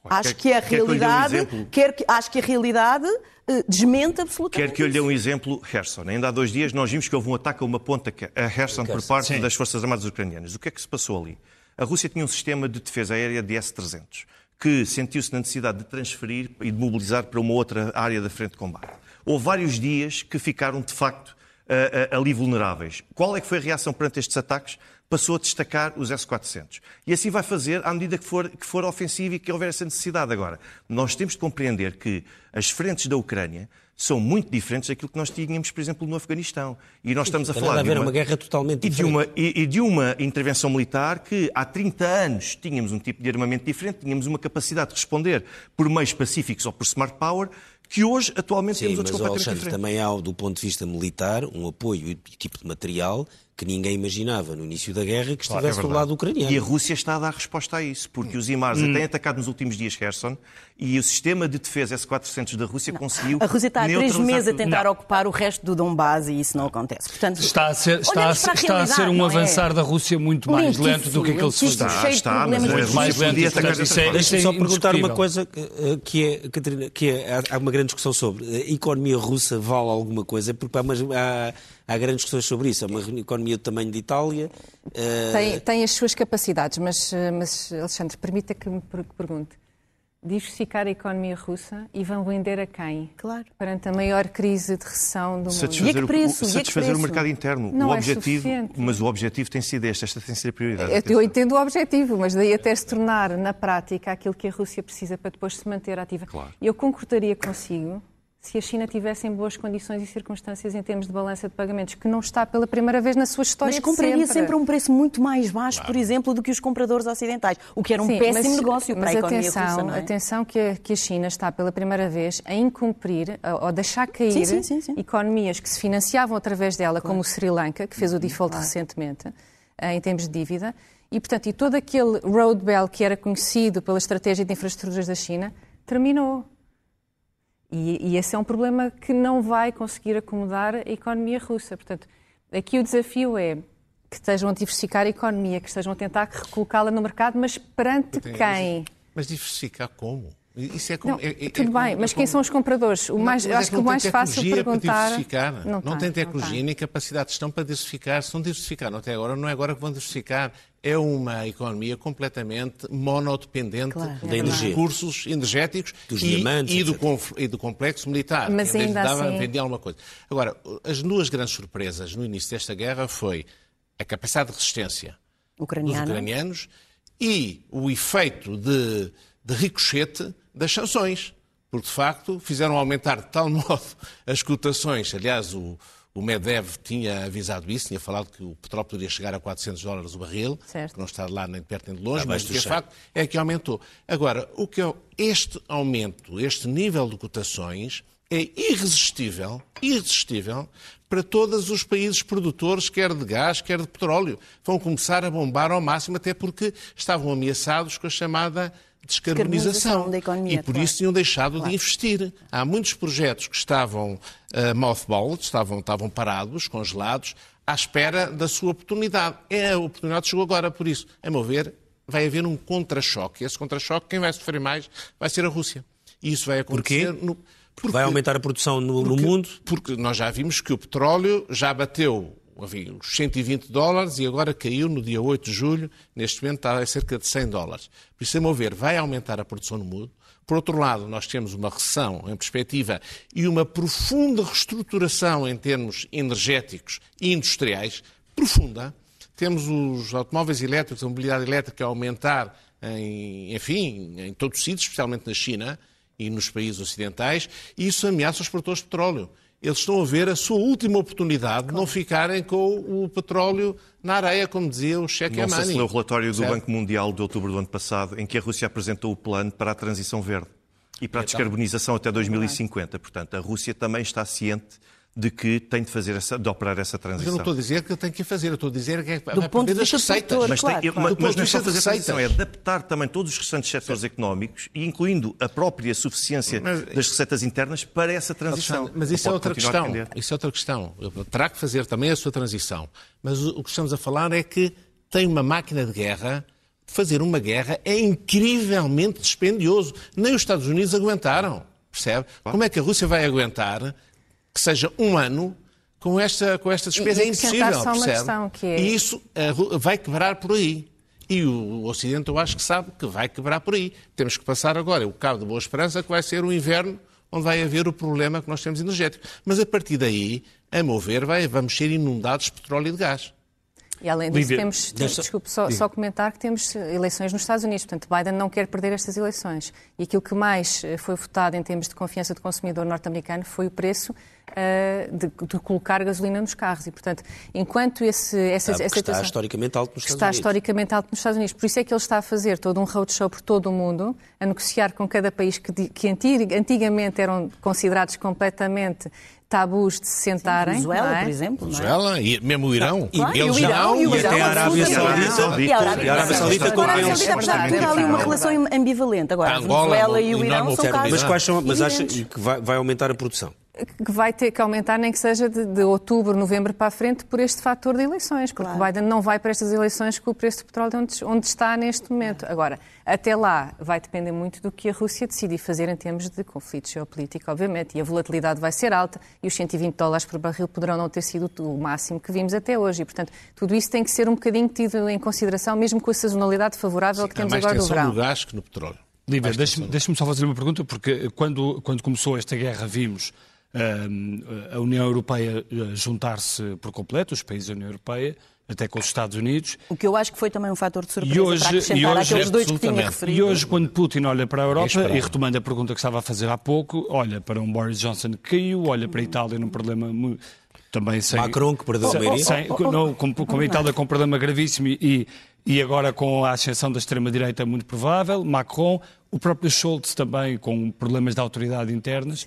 acho que a realidade, quer que, acho que a realidade uh, desmente absolutamente. Quer que eu lhe dê um exemplo, Herson. Ainda há dois dias nós vimos que houve um ataque a uma ponta a Herson por parte Sim. das Forças Armadas Ucranianas. O que é que se passou ali? A Rússia tinha um sistema de defesa aérea de S-300 que sentiu-se na necessidade de transferir e de mobilizar para uma outra área da frente de combate. Houve vários dias que ficaram, de facto, uh, uh, ali vulneráveis. Qual é que foi a reação perante estes ataques? Passou a destacar os S-400. E assim vai fazer à medida que for, que for ofensivo e que houver essa necessidade. Agora, nós temos de compreender que as frentes da Ucrânia são muito diferentes daquilo que nós tínhamos, por exemplo, no Afeganistão. E nós estamos a falar a de uma, uma, guerra totalmente e de uma, e, e de uma intervenção militar que há 30 anos tínhamos um tipo de armamento diferente, tínhamos uma capacidade de responder por meios pacíficos ou por smart power que hoje, atualmente, Sim, temos outros mas, completamente Alexandre, diferentes. também há, do ponto de vista militar, um apoio e tipo de material que ninguém imaginava no início da guerra que estivesse claro, é do lado ucraniano. E a Rússia está a dar resposta a isso, porque os IMARS hum. têm atacado nos últimos dias Kherson e o sistema de defesa S-400 da Rússia não. conseguiu. A Rússia está há três meses a tentar não. ocupar o resto do Donbass e isso não acontece. Portanto, está a ser, está a, está a ser um é? avançar é? da Rússia muito mais lento do que aquilo que se está. Está, mas é mais lento. É, Deixa-me só perguntar uma coisa eh, que é, Catarina, que é, há uma grande discussão sobre a economia russa vale alguma coisa, porque há, há há grandes questões sobre isso. É uma economia do tamanho de Itália. Uh... Tem, tem as suas capacidades, mas, eh, mas Alexandre, permita que me pergunte. Diversificar a economia russa e vão vender a quem? Claro. Perante a maior crise de recessão do satisfazer mundo. E a que preço? O, satisfazer o mercado interno. Não o é objetivo, suficiente. mas o objetivo tem sido este, esta tem sido a prioridade. Eu, eu entendo o objetivo, mas daí até se tornar na prática aquilo que a Rússia precisa para depois se manter ativa. Claro. Eu concordaria consigo se a China tivesse em boas condições e circunstâncias em termos de balança de pagamentos, que não está pela primeira vez na sua história. Mas compraria sempre. sempre um preço muito mais baixo, claro. por exemplo, do que os compradores ocidentais, o que era um Sim, péssimo mas, negócio para mas a economia atenção, russa. É? Atenção que a, que a China está pela primeira vez a incumprir ou deixar cair sim, sim, sim, economias que se financiavam através dela, claro. como o Sri Lanka, que fez o default claro. recentemente, eh, em termos de dívida. E, portanto, e todo aquele roadbell que era conhecido pela estratégia de infraestruturas da China terminou. E, e, esse é um problema que não vai conseguir acomodar a economia russa. Portanto, aqui o desafio é que estejam a diversificar a economia, que estejam a tentar recolocá-la no mercado, mas perante quem? Mas diversificar como? Isso é como, não, é, é, tudo bem, é mas como, quem são os compradores? O mais, não, acho que o mais fácil perguntar. Para não, não tem tecnologia não tem. nem capacidade de gestão para diversificar. Se não diversificaram até agora, não é agora que vão diversificar. É uma economia completamente monodependente Claro, é Da dos energia. recursos energéticos Dos e, diamantes, e, do conf- e do complexo militar. Mas ainda dava, assim- vendia alguma coisa. Agora, as duas grandes surpresas no início desta guerra foi a capacidade de resistência dos Ucraniana. ucranianos e o efeito de, de ricochete das sanções, porque de facto fizeram aumentar de tal modo as cotações. Aliás, o, o Medvedev tinha avisado isso, tinha falado que o petróleo poderia chegar a 400 dólares o barril, Certo. que não está lá nem de perto nem de longe, mas o que é facto é que aumentou. Agora, o que é, este aumento, este nível de cotações é irresistível, irresistível para todos os países produtores, quer de gás, quer de petróleo. Vão começar a bombar ao máximo, até porque estavam ameaçados com a chamada descarbonização. Descarbonização da economia, e por claro. isso tinham deixado de investir. Há muitos projetos que estavam uh, mothballed, estavam, estavam parados, congelados, à espera da sua oportunidade. É a oportunidade que chegou agora, por isso, a meu ver, vai haver um contra-choque. Esse contra-choque, quem vai sofrer mais vai ser a Rússia. E isso vai acontecer no. Porque, Vai aumentar a produção no, no porque- mundo? Porque nós já vimos que o petróleo já bateu enfim, os 120 dólares e agora caiu no dia 8 de julho, neste momento está a cerca de 100 dólares. Por isso, a meu ver, vai aumentar a produção no mundo. Por outro lado, nós temos uma recessão em perspectiva e uma profunda reestruturação em termos energéticos e industriais, profunda. Temos os automóveis elétricos, a mobilidade elétrica a aumentar, em, enfim, em todos os sítios, especialmente na China e nos países ocidentais, e isso ameaça os produtores de petróleo. Eles estão a ver a sua última oportunidade de não ficarem com o petróleo na areia, como dizia o Cheque Não sei se Amani. leu o relatório do Certo? Banco Mundial de outubro do ano passado, em que a Rússia apresentou o plano para a transição verde e para a descarbonização até 2050. Portanto, a Rússia também está ciente de que tem de, fazer essa, de operar essa Mas eu transição. não estou a dizer que tem que fazer, eu estou a dizer que é vai Do ponto perder de das vista receitas. produtor, Mas, Claro, tem, claro. mas, ponto mas de não é só fazer transição, é adaptar também todos os restantes setores económicos, e incluindo a própria suficiência Mas- das receitas internas para essa transição. Mas isso é outra questão. Isso é outra questão. Terá que fazer também a sua transição. Mas o o que estamos a falar é que tem uma máquina de guerra. Fazer uma guerra é incrivelmente dispendioso. Nem os Estados Unidos aguentaram. Percebe? Como é que a Rússia vai aguentar que seja um ano com esta, com esta despesa? E- é e acrescentar impossível. só uma percebe? questão, que é- E isso vai quebrar por aí. E o Ocidente, eu acho que sabe que vai quebrar por aí. Temos que passar agora o Cabo de Boa Esperança, que vai ser o inverno onde vai haver o problema que nós temos energético. Mas a partir daí, a meu ver, vai, vamos ser inundados de petróleo e de gás. E além disso, Lívia, temos, deixa- desculpe, só, só comentar que temos eleições nos Estados Unidos. Portanto, Biden não quer perder estas eleições. E aquilo que mais eh, foi votado em termos de confiança do consumidor norte-americano foi o preço de, de colocar gasolina nos carros. E, portanto, enquanto esse, essa, Ah, essa está situação- historicamente alto nos Estados está Unidos. historicamente alto nos Estados Unidos. Por isso é que ele está a fazer todo um roadshow por todo o mundo, a negociar com cada país que, que anti- antigamente eram considerados completamente tabus de se sentarem. Venezuela, é? por exemplo. é? Venezuela e mesmo o Irão. Claro, e eles o Irão, e o E Irão, até a Arábia absolutamente. Saudita. E a Arábia E Arábia Saudita com Arábia eles. Apesar de ter ali uma relação ambivalente. Agora, a Angola, Venezuela e o Irão são casos Mas quais são, mas acha que vai aumentar a produção? Que vai ter que aumentar, nem que seja de, de outubro, novembro para a frente, por este fator de eleições, porque Claro. Biden não vai para estas eleições com o preço do petróleo onde, onde está neste momento. Agora, até lá vai depender muito do que a Rússia decidir fazer em termos de conflito geopolítico, obviamente, e a volatilidade vai ser alta e os 120 dólares por barril poderão não ter sido o máximo que vimos até hoje. E, portanto, tudo isso tem que ser um bocadinho tido em consideração, mesmo com a sazonalidade favorável que Há temos agora do verão. no gás que no petróleo. Lívia, deixe-me só fazer uma pergunta, porque quando, quando começou esta guerra vimos a União Europeia eh, juntar-se por completo, os países da União Europeia, até com os Estados Unidos, O que eu acho que foi também um fator de surpresa E hoje- para acrescentar e hoje- àqueles dois que tinha referido. E hoje, quando Putin olha para a Europa, esperado. e retomando a pergunta que estava a fazer há pouco, olha para um Boris Johnson que caiu, olha para a Itália num problema mu- também sem... Macron, que perdeu a sem- maioria. sem- não, com, com a Itália com um problema gravíssimo e, e agora com a ascensão da extrema-direita muito provável, Macron, o próprio Schultz também com problemas de autoridade internas.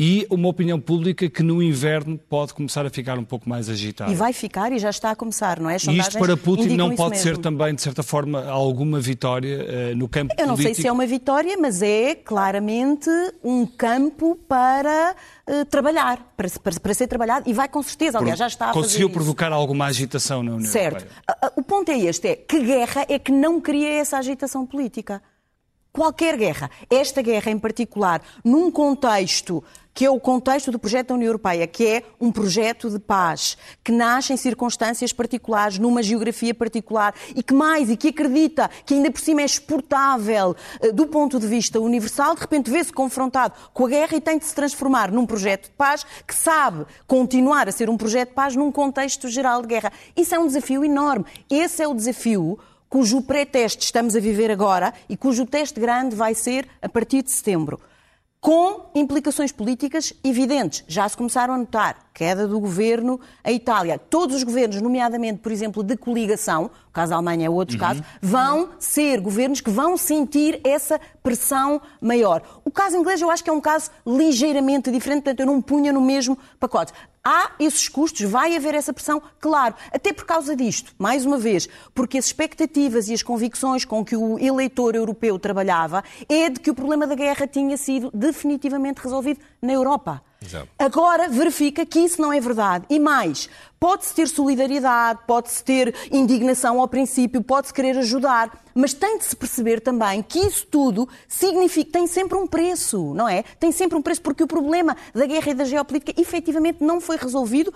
E uma opinião pública que no inverno pode começar a ficar um pouco mais agitada. E vai ficar e já está a começar, não é? E isto para Putin não pode ser também, de certa forma, alguma vitória uh, no campo Eu não político? sei se é uma vitória, mas é claramente um campo para uh, trabalhar, para, para, para, ser trabalhado e vai com certeza, aliás, já está a Conseguiu provocar isso. alguma agitação na União certo. Europeia? Certo. O ponto é este, é que guerra é que não cria essa agitação política qualquer guerra. Esta guerra em particular, num contexto que é o contexto do projeto da União Europeia, que é um projeto de paz, que nasce em circunstâncias particulares, numa geografia particular e que mais, e que acredita que ainda por cima é exportável eh, do ponto de vista universal, de repente vê-se confrontado com a guerra e tem de se transformar num projeto de paz que sabe continuar a ser um projeto de paz num contexto geral de guerra. Isso é um desafio enorme. Esse é o desafio cujo pré-teste estamos a viver agora e cujo teste grande vai ser a partir de setembro. Com implicações políticas evidentes. Já se começaram a notar. Queda do governo em Itália. Todos os governos, nomeadamente, por exemplo, de coligação, o caso da Alemanha é outro uhum. caso, vão ser governos que vão sentir essa pressão maior. O caso inglês eu acho que é um caso ligeiramente diferente, portanto eu não punha no mesmo pacote. Há esses custos, vai haver essa pressão, claro, até por causa disto, mais uma vez, porque as expectativas e as convicções com que o eleitor europeu trabalhava é de que o problema da guerra tinha sido definitivamente resolvido na Europa. Exato. Agora verifica que isso não é verdade. E mais, pode-se ter solidariedade, pode-se ter indignação ao princípio, pode-se querer ajudar, mas tem de se perceber também que isso tudo significa, tem sempre um preço, não é? Tem sempre um preço, porque o problema da guerra e da geopolítica efetivamente não foi resolvido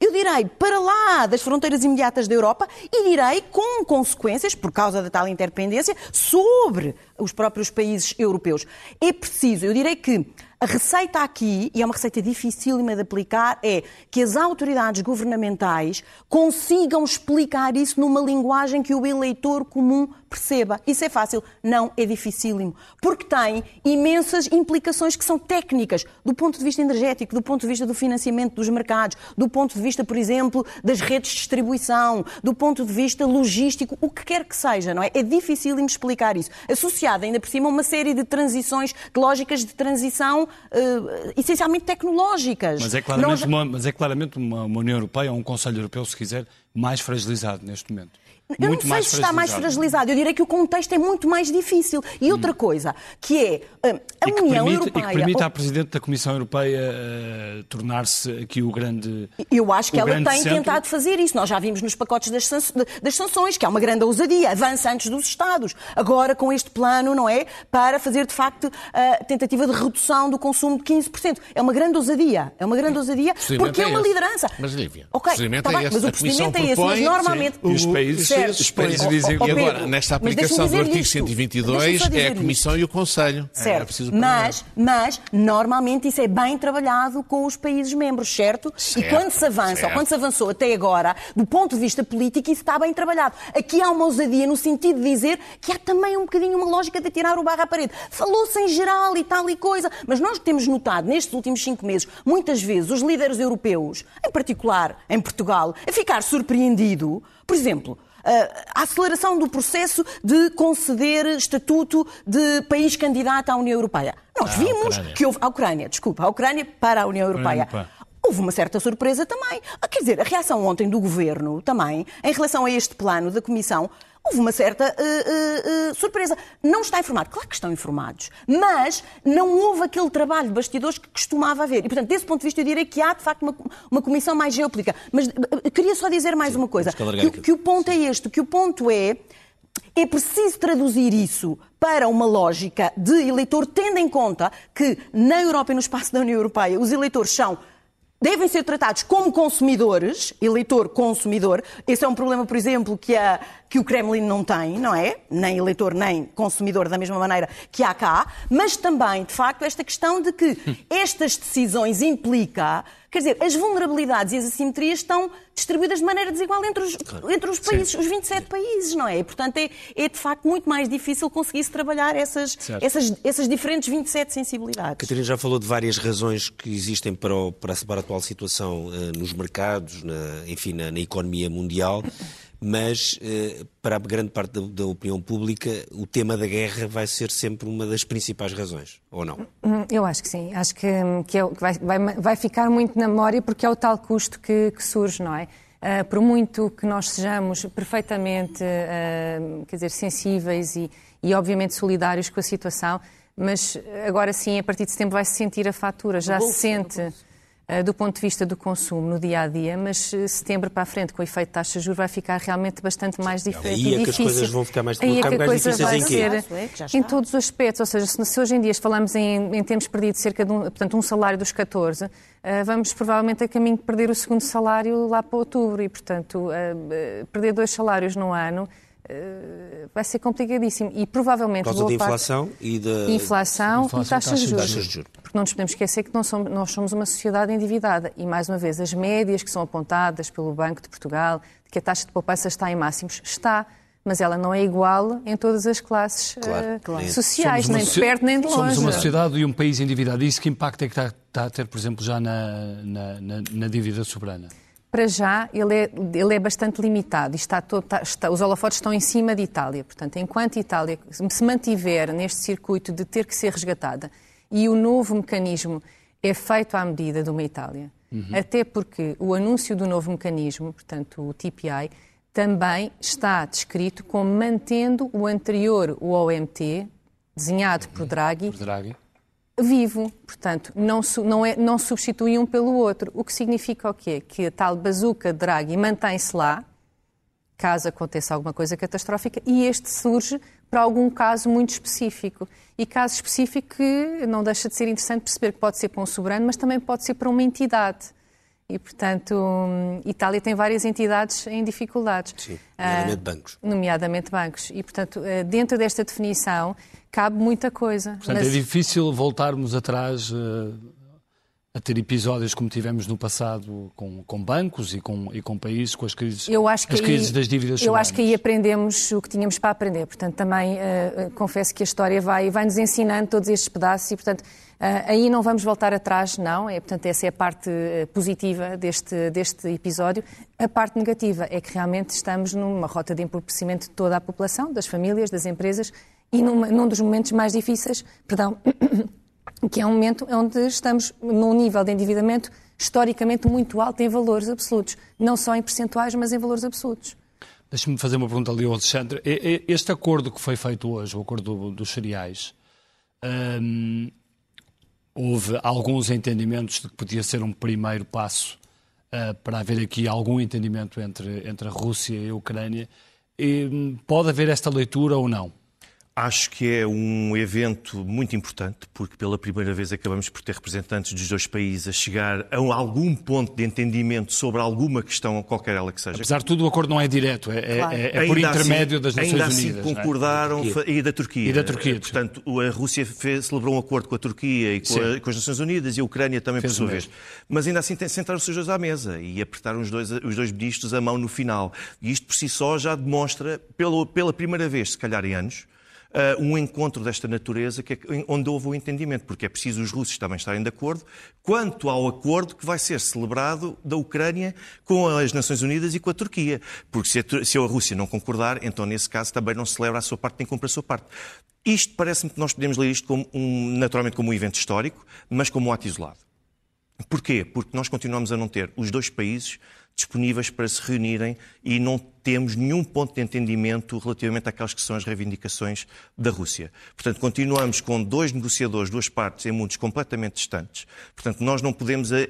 eu direi, para lá das fronteiras imediatas da Europa e direi com consequências, por causa da tal interdependência, sobre os próprios países europeus. É preciso, eu direi que a receita aqui, e é uma receita dificílima de aplicar, é que as autoridades governamentais consigam explicar isso numa linguagem que o eleitor comum perceba. Isso é fácil? Não, é dificílimo. Porque tem imensas implicações que são técnicas, do ponto de vista energético, do ponto de vista do financiamento dos mercados, do ponto de vista, por exemplo, das redes de distribuição, do ponto de vista logístico, o que quer que seja, não é? É dificílimo explicar isso. Associado ainda por cima a uma série de transições, de lógicas de transição uh, essencialmente tecnológicas. Mas é claramente, uma, mas é claramente uma, uma União Europeia, ou um Conselho Europeu, se quiser, mais fragilizado neste momento. Eu muito não sei se está mais fragilizado. Eu direi que o contexto é muito mais difícil. E outra hum. coisa, que é eh, a e União permite, Europeia. E que permite à Presidente da Comissão Europeia uh, tornar-se aqui o grande. Eu acho que ela tem centro. tentado fazer isso. Nós já vimos nos pacotes das, das sanções, que é uma grande ousadia, avança antes dos Estados. Agora, com este plano, não é? Para fazer, de facto, a tentativa de redução do consumo de 15%. É uma grande ousadia. É uma grande ousadia porque é, é uma liderança. Mas, Lívia, okay, o tá é esse. mas o procedimento é esse. Mas normalmente. Sim. Os países, os países dizem que. Agora, nesta aplicação do artigo isto. 122, é a Comissão isto. e o Conselho. É certo. É mas, mas, normalmente, isso é bem trabalhado com os países membros, certo? certo e quando se avança, certo. ou quando se avançou até agora, do ponto de vista político, isso está bem trabalhado. Aqui há uma ousadia no sentido de dizer que há também um bocadinho uma lógica de tirar o barro à parede. Falou-se em geral e tal e coisa, mas nós temos notado nestes últimos cinco meses, muitas vezes, os líderes europeus, em particular em Portugal, a ficar surpreendido, por exemplo, a aceleração do processo de conceder estatuto de país candidato à União Europeia. Nós ah, vimos que houve. A Ucrânia, desculpa, a Ucrânia para a União Europeia. Houve uma certa surpresa também. Ah, quer dizer, a reação ontem do governo também, em relação a este plano da Comissão, houve uma certa uh, uh, uh, surpresa. Não está informado. Claro que estão informados, mas não houve aquele trabalho de bastidores que costumava haver. E, portanto, desse ponto de vista, eu diria que há, de facto, uma, uma comissão mais geopolítica. Mas queria só dizer mais Sim, uma coisa. Que, que o ponto é este, que o ponto é é preciso traduzir isso para uma lógica de eleitor, tendo em conta que na Europa e no espaço da União Europeia os eleitores são devem ser tratados como consumidores, eleitor-consumidor. Esse é um problema, por exemplo, que, a, que o Kremlin não tem, não é? Nem eleitor, nem consumidor da mesma maneira que há cá. Mas também, de facto, esta questão de que estas decisões implica Quer dizer, as vulnerabilidades e as assimetrias estão distribuídas de maneira desigual entre os, entre os países, Sim. os 27 países, não é? E, portanto, é, é de facto muito mais difícil conseguir-se trabalhar essas, essas, essas diferentes 27 sensibilidades. Catarina já falou de várias razões que existem para, o, para a atual situação uh, nos mercados, na, enfim, na, na economia mundial. Mas eh, para a grande parte da, da, opinião pública o tema da guerra vai ser sempre uma das principais razões, ou não? Hum, eu acho que sim. Acho que, que, é, que vai, vai, vai, ficar muito na memória porque é o tal custo que, que surge, não é? Uh, por muito que nós sejamos perfeitamente, uh, quer dizer, sensíveis e, e obviamente solidários com a situação, mas agora sim, a partir de setembro vai-se sentir a fatura, já se sente do ponto de vista do consumo no dia a dia, mas uh, setembro para a frente, com o efeito de taxa de juros, vai ficar realmente bastante mais diferente. Aí é que as coisas vão ficar mais, Aí é que a coisa vai em ser em todos os aspectos, ou seja, se, se hoje em dia falamos em, em termos perdidos cerca de um, portanto, um salário dos 14, uh, vamos provavelmente a caminho de perder o segundo salário lá para outubro. E, portanto, perder dois salários no ano eh, vai ser complicadíssimo. E provavelmente. Por causa da inflação parte... e da. Inflação, inflação e taxas de juros. de juros. Porque não nos podemos esquecer que somos, nós somos uma sociedade endividada. E, mais uma vez, as médias que são apontadas pelo Banco de Portugal, de que a taxa de poupança está em máximos, está mas ela não é igual em todas as classes claro, uh, claro. sociais, nem de perto nem de longe. Somos uma sociedade e um país endividado. E isso que impacto é que está, está a ter, por exemplo, já na, na, na, na dívida soberana? Para já, ele é, ele é bastante limitado. Está todo, está, está, os holofotes estão em cima de Itália. Portanto, enquanto Itália se mantiver neste circuito de ter que ser resgatada e o novo mecanismo é feito à medida de uma Itália, uhum. até porque o anúncio do novo mecanismo, portanto, o TPI, também está descrito como mantendo o anterior, o OMT, desenhado uhum. por Draghi, por Draghi vivo. Portanto, não, não, é, não substitui um pelo outro. O que significa o quê? Que a tal bazuca Draghi mantém-se lá, caso aconteça alguma coisa catastrófica, e este surge para algum caso muito específico. E caso específico que não deixa de ser interessante perceber que pode ser para um soberano, mas também pode ser para uma entidade. E, portanto, Itália tem várias entidades em dificuldades. Sim, nomeadamente uh, bancos. Nomeadamente bancos. E, portanto, uh, dentro desta definição, cabe muita coisa. Portanto, Mas... é difícil voltarmos atrás uh, a ter episódios como tivemos no passado com, com bancos e com, e com países, com as crises, eu acho que as aí, crises das dívidas Eu acho que aí aprendemos o que tínhamos para aprender. Portanto, também uh, confesso que a história vai, vai nos ensinando todos estes pedaços e, portanto, aí não vamos voltar atrás, não. É, portanto, essa é a parte uh, positiva deste, deste episódio. A parte negativa é que realmente estamos numa rota de empobrecimento de toda a população, das famílias, das empresas e numa, num dos momentos mais difíceis, perdão, que é um momento onde estamos num nível de endividamento historicamente muito alto em valores absolutos, não só em percentuais, mas em valores absolutos. Deixe-me fazer uma pergunta ali ao Alexandre. Este acordo que foi feito hoje, o acordo dos cereais, hum, houve alguns entendimentos de que podia ser um primeiro passo uh, para haver aqui algum entendimento entre, entre a Rússia e a Ucrânia. E, hum, pode haver esta leitura ou não? Acho que é um evento muito importante, porque pela primeira vez acabamos por ter representantes dos dois países a chegar a algum ponto de entendimento sobre alguma questão, qualquer ela que seja. Apesar de tudo, o acordo não é direto, é, é claro. é, é por intermédio assim, das Nações ainda assim Unidas. Ainda assim concordaram, é? e da Turquia. E da Turquia. Portanto, a Rússia fez, celebrou um acordo com a Turquia e com, a, com, as Nações Unidas e a Ucrânia também, fez por sua vez. Mas ainda assim sentaram-se os dois à mesa e apertaram os dois, os dois ministros a mão no final. E isto por si só já demonstra, pela, pela primeira vez, se calhar em anos, uh, um encontro desta natureza que é, onde houve o entendimento, porque é preciso os russos também estarem de acordo quanto ao acordo que vai ser celebrado da Ucrânia com as Nações Unidas e com a Turquia. Porque se a, se a Rússia não concordar, então nesse caso também não celebra a sua parte nem cumpre a sua parte. Isto parece-me que nós podemos ler isto como um, naturalmente como um evento histórico, mas como um ato isolado. Porquê? Porque nós continuamos a não ter os dois países disponíveis para se reunirem e não temos nenhum ponto de entendimento relativamente àquelas que são as reivindicações da Rússia. Portanto, continuamos com dois negociadores, duas partes em mundos completamente distantes. Portanto, nós não podemos eh,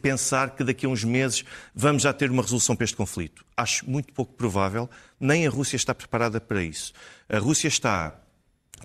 pensar que daqui a uns meses vamos já ter uma resolução para este conflito. Acho muito pouco provável, nem a Rússia está preparada para isso. A Rússia está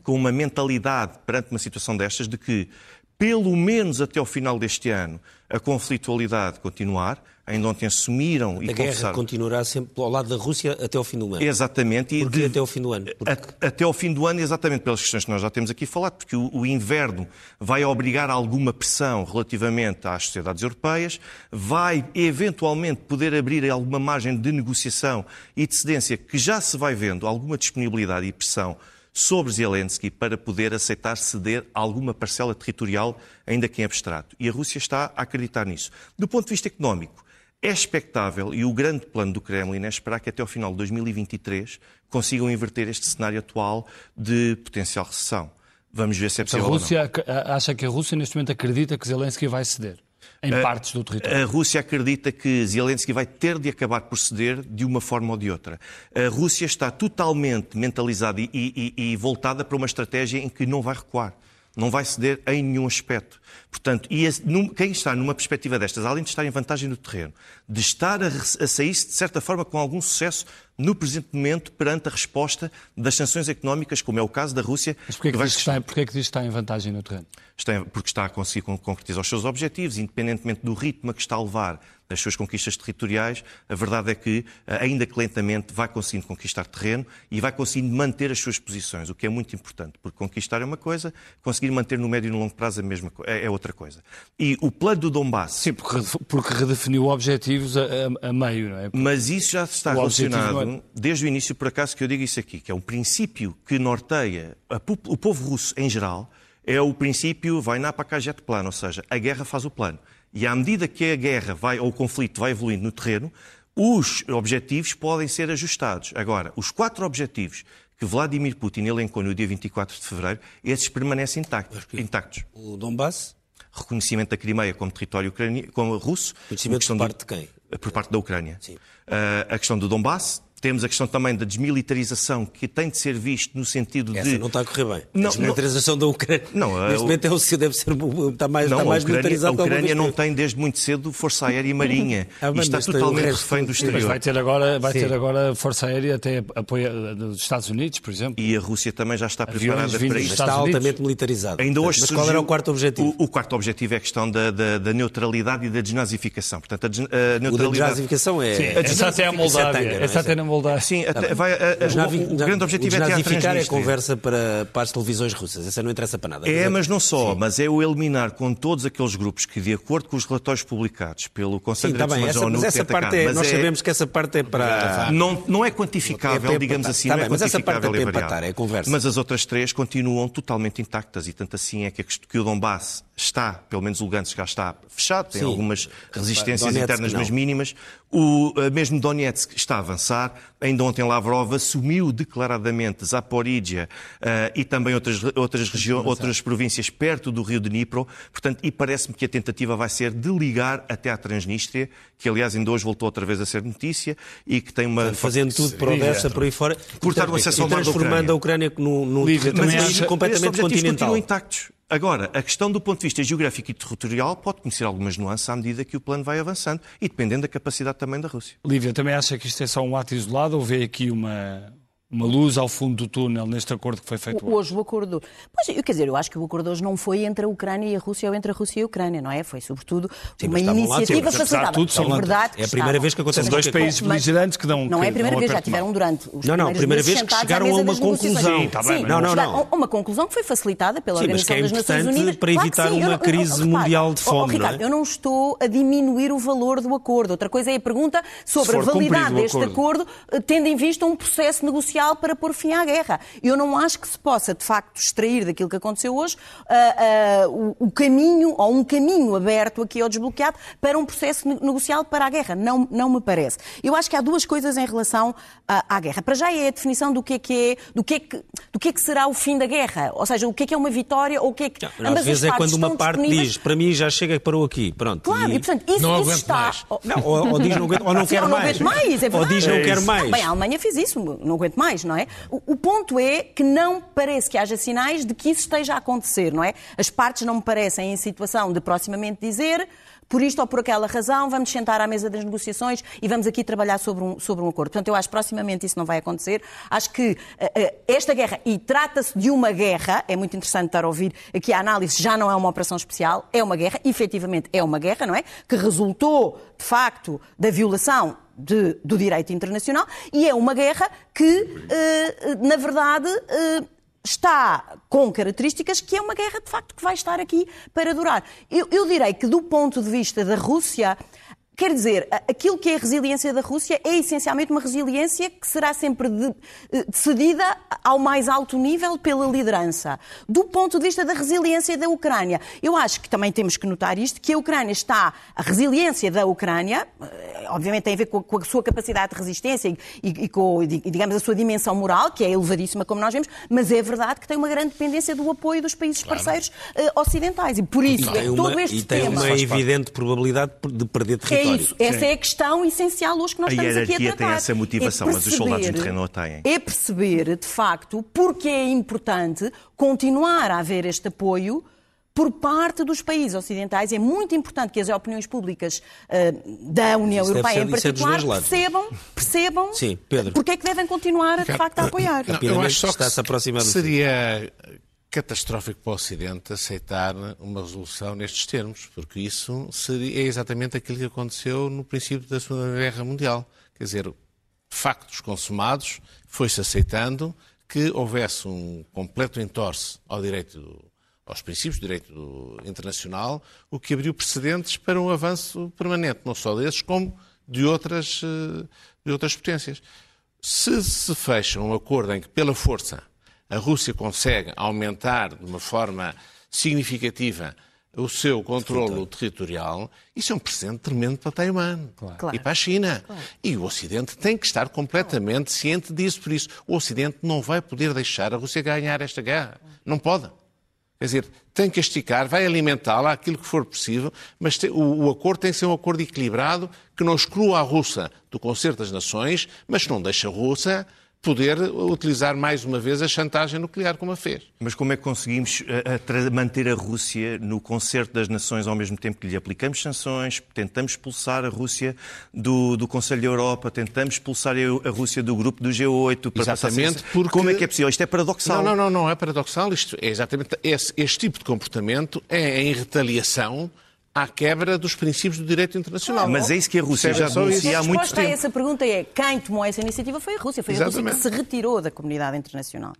com uma mentalidade perante uma situação destas de que, pelo menos até ao final deste ano, a conflitualidade continuar, ainda ontem assumiram e A guerra continuará sempre ao lado da Rússia até ao fim do ano. Exatamente. Porquê de... até ao fim do ano? Porque... Até ao fim do ano, exatamente pelas questões que nós já temos aqui falado, porque o, o inverno vai obrigar alguma pressão relativamente às sociedades europeias, vai eventualmente poder abrir alguma margem de negociação e de cedência que já se vai vendo alguma disponibilidade e pressão sobre Zelensky para poder aceitar ceder alguma parcela territorial, ainda que em abstrato. E a Rússia está a acreditar nisso. Do ponto de vista económico, É expectável, e o grande plano do Kremlin é esperar que até ao final de 2023 consigam inverter este cenário atual de potencial recessão. Vamos ver se é possível. A Rússia acha que a Rússia neste momento acredita que Zelensky vai ceder em a, partes do território. A Rússia acredita que Zelensky vai ter de acabar por ceder de uma forma ou de outra. A Rússia está totalmente mentalizada e, e, e voltada para uma estratégia em que não vai recuar não vai ceder em nenhum aspecto. Portanto, e quem está numa perspectiva destas, além de estar em vantagem no terreno, de estar a, a sair-se, de certa forma, com algum sucesso no presente momento perante a resposta das sanções económicas, como é o caso da Rússia. Mas porquê é que, que, vai... diz, que está, porquê é que diz que está em vantagem no terreno? Está, porque está a conseguir concretizar os seus objetivos, independentemente do ritmo a que está a levar das suas conquistas territoriais, a verdade é que, eh, ainda que lentamente, vai conseguindo conquistar terreno e vai conseguindo manter as suas posições, o que é muito importante, porque conquistar é uma coisa, conseguir manter no médio e no longo prazo a mesma, é, é outra coisa. E o plano do Donbass... Sim, porque, porque redefiniu objetivos a, a, a, meio, não é? Porque Mas isso já está relacionado, é... desde o início, por acaso, que eu digo isso aqui, que é um princípio que norteia o povo russo em geral, é o princípio vai na para cá jet plano, ou seja, a guerra faz o plano. E à medida que a guerra vai, ou o conflito vai evoluindo no terreno, os objetivos podem ser ajustados. Agora, os quatro objetivos que Vladimir Putin elencou no dia 24 de fevereiro, esses permanecem intactos. intactos. O Donbass? Reconhecimento da Crimeia como território ucraniano, como russo. Reconhecimento por parte de quem? Por parte da Ucrânia. Sim. Uh, a questão do Donbass, temos a questão também da desmilitarização, que tem de ser visto no sentido Essa de. não está a correr bem. Não, a desmilitarização não... da Ucrânia. Não, Neste momento é o, deve ser, está mais, não, está mais a Ucrânia, militarizado. A Ucrânia não tem desde muito cedo Força Aérea e Marinha. ah, e está totalmente refém do exterior. Mas vai ter agora, vai ter agora Força Aérea até apoio dos Estados Unidos, por exemplo. E a Rússia também já está preparada para isso. Está altamente militarizada. Ainda hoje Mas qual era o quarto objetivo? O, o quarto objetivo é a questão da, da, da, neutralidade e da desnazificação. Portanto, a, a neutralidade... O da desnazificação é... Sim, é a Moldávia. Essa até na Sim, até, vai, o, o, grande objetivo o é ter é conversa para, para as televisões russas. Essa não interessa para nada. É, mas, mas não só. Sim. Mas é o eliminar com todos aqueles grupos que, de acordo com os relatórios publicados pelo Conselho sim, de tá Direitos Humanos Mas essa parte é, nós é, sabemos que essa parte é para... Não, não é quantificável, é digamos assim. Tá não é mas essa parte é para empatar, é conversa. Mas as outras três continuam totalmente intactas e tanto assim é que, que o Donbass está, pelo menos o Lugansk já está fechado, tem Sim. algumas resistências Donetsk, internas, não. mas mínimas. O eh, mesmo Donetsk está a avançar. Ainda ontem Lavrov assumiu declaradamente Zaporizhia uh, e também outras, outras, regiões, outras províncias perto do rio de Dnipro. Portanto, e parece-me que a tentativa vai ser de ligar até à Transnistria, que aliás ainda hoje voltou outra vez a ser notícia e que tem uma... Fazendo tudo para o Odessa, por aí fora. Cortar o acesso ao mar transformando a Ucrânia num, num país completamente continental. intactos. Agora, a questão do ponto de vista geográfico e territorial pode conhecer algumas nuances à medida que o plano vai avançando e dependendo da capacidade também da Rússia. Lívia, também acha que isto é só um ato isolado ou vê aqui uma, uma luz ao fundo do túnel neste acordo que foi feito hoje. Hoje o acordo. Pois, eu, quer dizer, eu acho que o acordo hoje não foi entre a Ucrânia e a Rússia ou entre a Rússia e a Ucrânia, não é? Foi, sobretudo, Sim, uma iniciativa facilitada. Tudo, é verdade é a primeira vez que acontece. São dois países beligerantes que dão. Não é a primeira vez, já tiveram durante os Não, não, a primeira vez que chegaram a uma conclusão. Sim, tá bem, não, não, não. Uma conclusão que foi facilitada pela Sim, Organização é das Nações Unidas. para evitar uma crise mundial de fome. Oh, Ricardo, não é? eu não estou a diminuir o valor do acordo. Outra coisa é a pergunta sobre a validade deste acordo, eh, tendo em vista um processo negocial para pôr fim à guerra. Eu não acho que se possa, de facto, extrair daquilo que aconteceu hoje uh, uh, o, o, caminho, ou um caminho aberto aqui ao desbloqueado para um processo negocial para a guerra. Não, não me parece. Eu acho que há duas coisas em relação à, à guerra. Para já é a definição do que é que é, do que é que, do que é que será o fim da guerra. Ou seja, o que é que é uma vitória ou o que é que. Não, às vezes é quando uma parte diz, para mim já chega, parou aqui. Pronto. Claro, e, e portanto, isso, não isso está. Mais. Não, ou, ou diz não aguento, ou não quer mais. É Ou diz não quer mais. Bem, a Alemanha fez isso, não aguento mais, não é? O, o ponto é que não parece que haja sinais de que isso esteja a acontecer, não é? As partes não me parecem em situação de proximamente dizer por isto ou por aquela razão, vamos sentar à mesa das negociações e vamos aqui trabalhar sobre um, sobre um acordo. Portanto, eu acho que proximamente isso não vai acontecer. Acho que uh, esta guerra, e trata-se de uma guerra, é muito interessante estar a ouvir aqui a análise, já não é uma operação especial, é uma guerra, efetivamente é uma guerra, não é? Que resultou, de facto, da violação de, do direito internacional e é uma guerra que, uh, na verdade, está com características que é uma guerra, de facto, que vai estar aqui para durar. Eu, eu direi que, do ponto de vista da Rússia, Quer dizer, aquilo que é a resiliência da Rússia é essencialmente uma resiliência que será sempre de, eh, decidida ao mais alto nível pela liderança. Do ponto de vista da resiliência da Ucrânia, eu acho que também temos que notar isto, que a Ucrânia está, a resiliência da Ucrânia, eh, obviamente tem a ver com, com a sua capacidade de resistência e, e, e com, digamos, a sua dimensão moral, que é elevadíssima, como nós vemos, mas é verdade que tem uma grande dependência do apoio dos países claro. parceiros uh, ocidentais. E por isso, é todo este e tem tema... uma evidente probabilidade de perder território. É isso. Essa Sim. é a questão essencial hoje que nós a estamos aqui a tratar. tem essa motivação, é perceber, mas os soldados no terreno não têm. É perceber, de facto, porque é importante continuar a haver este apoio por parte dos países ocidentais. É muito importante que as opiniões públicas uh, da União Europeia, ser, em particular, percebam, percebam Sim, Pedro. porque é que devem continuar, de facto, a apoiar. Não, eu acho só que está -se aproximando seria catastrófico para o Ocidente aceitar uma resolução nestes termos, porque isso seria, é exatamente aquilo que aconteceu no princípio da Segunda Guerra Mundial. Quer dizer, factos consumados, foi-se aceitando que houvesse um completo entorce ao direito, aos princípios do direito internacional, o que abriu precedentes para um avanço permanente, não só desses, como de outras, eh, de outras potências. Se se fecha um acordo em que, pela força, a Rússia consegue aumentar de uma forma significativa o seu controlo territorial, isso é um presente tremendo para Taiwan claro. e para a China. Claro. E o Ocidente tem que estar completamente ciente disso. Por isso, o Ocidente não vai poder deixar a Rússia ganhar esta guerra. Não pode. Quer dizer, tem que esticar, vai alimentá-la aquilo que for possível, mas o, o, acordo tem que ser um acordo equilibrado que não exclua a Rússia do concerto das nações, mas que não deixe a Rússia poder utilizar mais uma vez a chantagem nuclear como a fez. Mas como é que conseguimos a, a, manter a Rússia no concerto das nações ao mesmo tempo que lhe aplicamos sanções, tentamos expulsar a Rússia do, do Conselho da Europa, tentamos expulsar a, a Rússia do grupo do G8 para Exatamente, porque... Como é que é possível? Isto é paradoxal. Não, não, não, não é paradoxal. Isto é exatamente esse, este tipo de comportamento é em retaliação à quebra dos princípios do direito internacional. mas é isso que a Rússia já denuncia há muito tempo. A resposta a essa pergunta é quem tomou essa iniciativa foi a Rússia. Foi Exatamente. a Rússia que se retirou da comunidade internacional.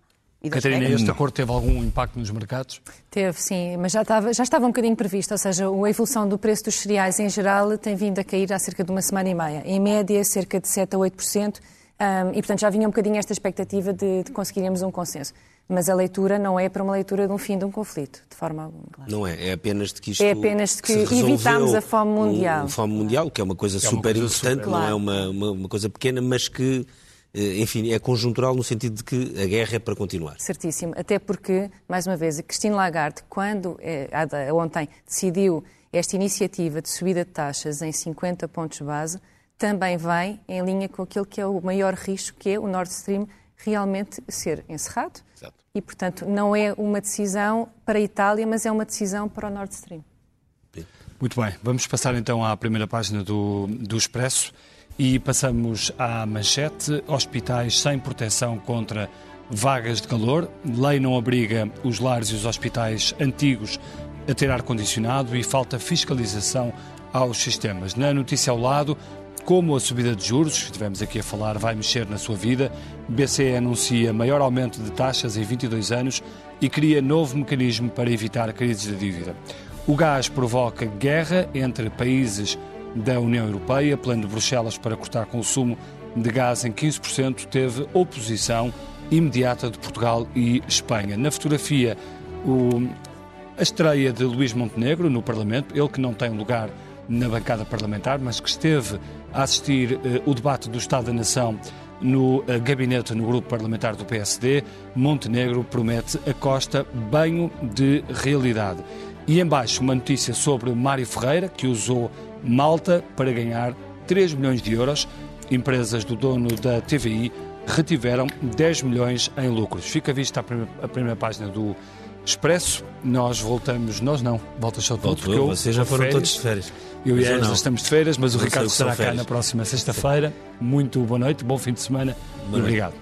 Catarina, este acordo teve algum impacto nos mercados? Teve, sim, mas já estava, já estava um bocadinho previsto, ou seja, a evolução do preço dos cereais em geral tem vindo a cair há cerca de uma semana e meia. Em média, cerca de 7 a 8%, um, e portanto já vinha um bocadinho esta expectativa de, de conseguirmos um consenso. Mas a leitura não é para uma leitura de um fim de um conflito, de forma alguma. Claro. Não é, é apenas de que isto. É apenas de que evitamos a fome mundial. A fome mundial, que é uma coisa é super coisa importante, super... não é uma, uma, uma, coisa pequena, mas que, eh, enfim, é conjuntural no sentido de que a guerra é para continuar. Certíssimo. Até porque, mais uma vez, a Cristina Lagarde, quando é, ontem decidiu esta iniciativa de subida de taxas em 50 pontos base, também vem em linha com aquilo que é o maior risco, que é o Nord Stream realmente ser encerrado. Exato. E, portanto, não é uma decisão para a Itália, mas é uma decisão para o Nord Stream. Muito bem, vamos passar então à primeira página do, do Expresso e passamos à manchete: hospitais sem proteção contra vagas de calor. Lei não obriga os lares e os hospitais antigos a ter ar-condicionado e falta fiscalização aos sistemas. Na notícia ao lado, como a subida de juros, que estivemos aqui a falar, vai mexer na sua vida, BCE anuncia maior aumento de taxas em 22 anos e cria novo mecanismo para evitar crises de dívida. O gás provoca guerra entre países da União Europeia. Plano de Bruxelas para cortar consumo de gás em 15% teve oposição imediata de Portugal e Espanha. Na fotografia, o, a estreia de Luís Montenegro no Parlamento, ele que não tem lugar na bancada parlamentar, mas que esteve a assistir uh, o debate do Estado da Nação no uh, gabinete no grupo parlamentar do PSD, Montenegro promete a Costa banho de realidade. E embaixo uma notícia sobre Mário Ferreira, que usou Malta para ganhar 3 milhões de euros. Empresas do dono da TVI retiveram 10 milhões em lucros. Fica vista a primeira, a primeira página do Expresso. Nós voltamos, nós não, volta só tu, porque eu, vocês já foram férias. todos de férias. Eu e a Angela estamos de feiras, mas o Ricardo estará cá na próxima sexta-feira. Muito boa noite, bom fim de semana boa e obrigado.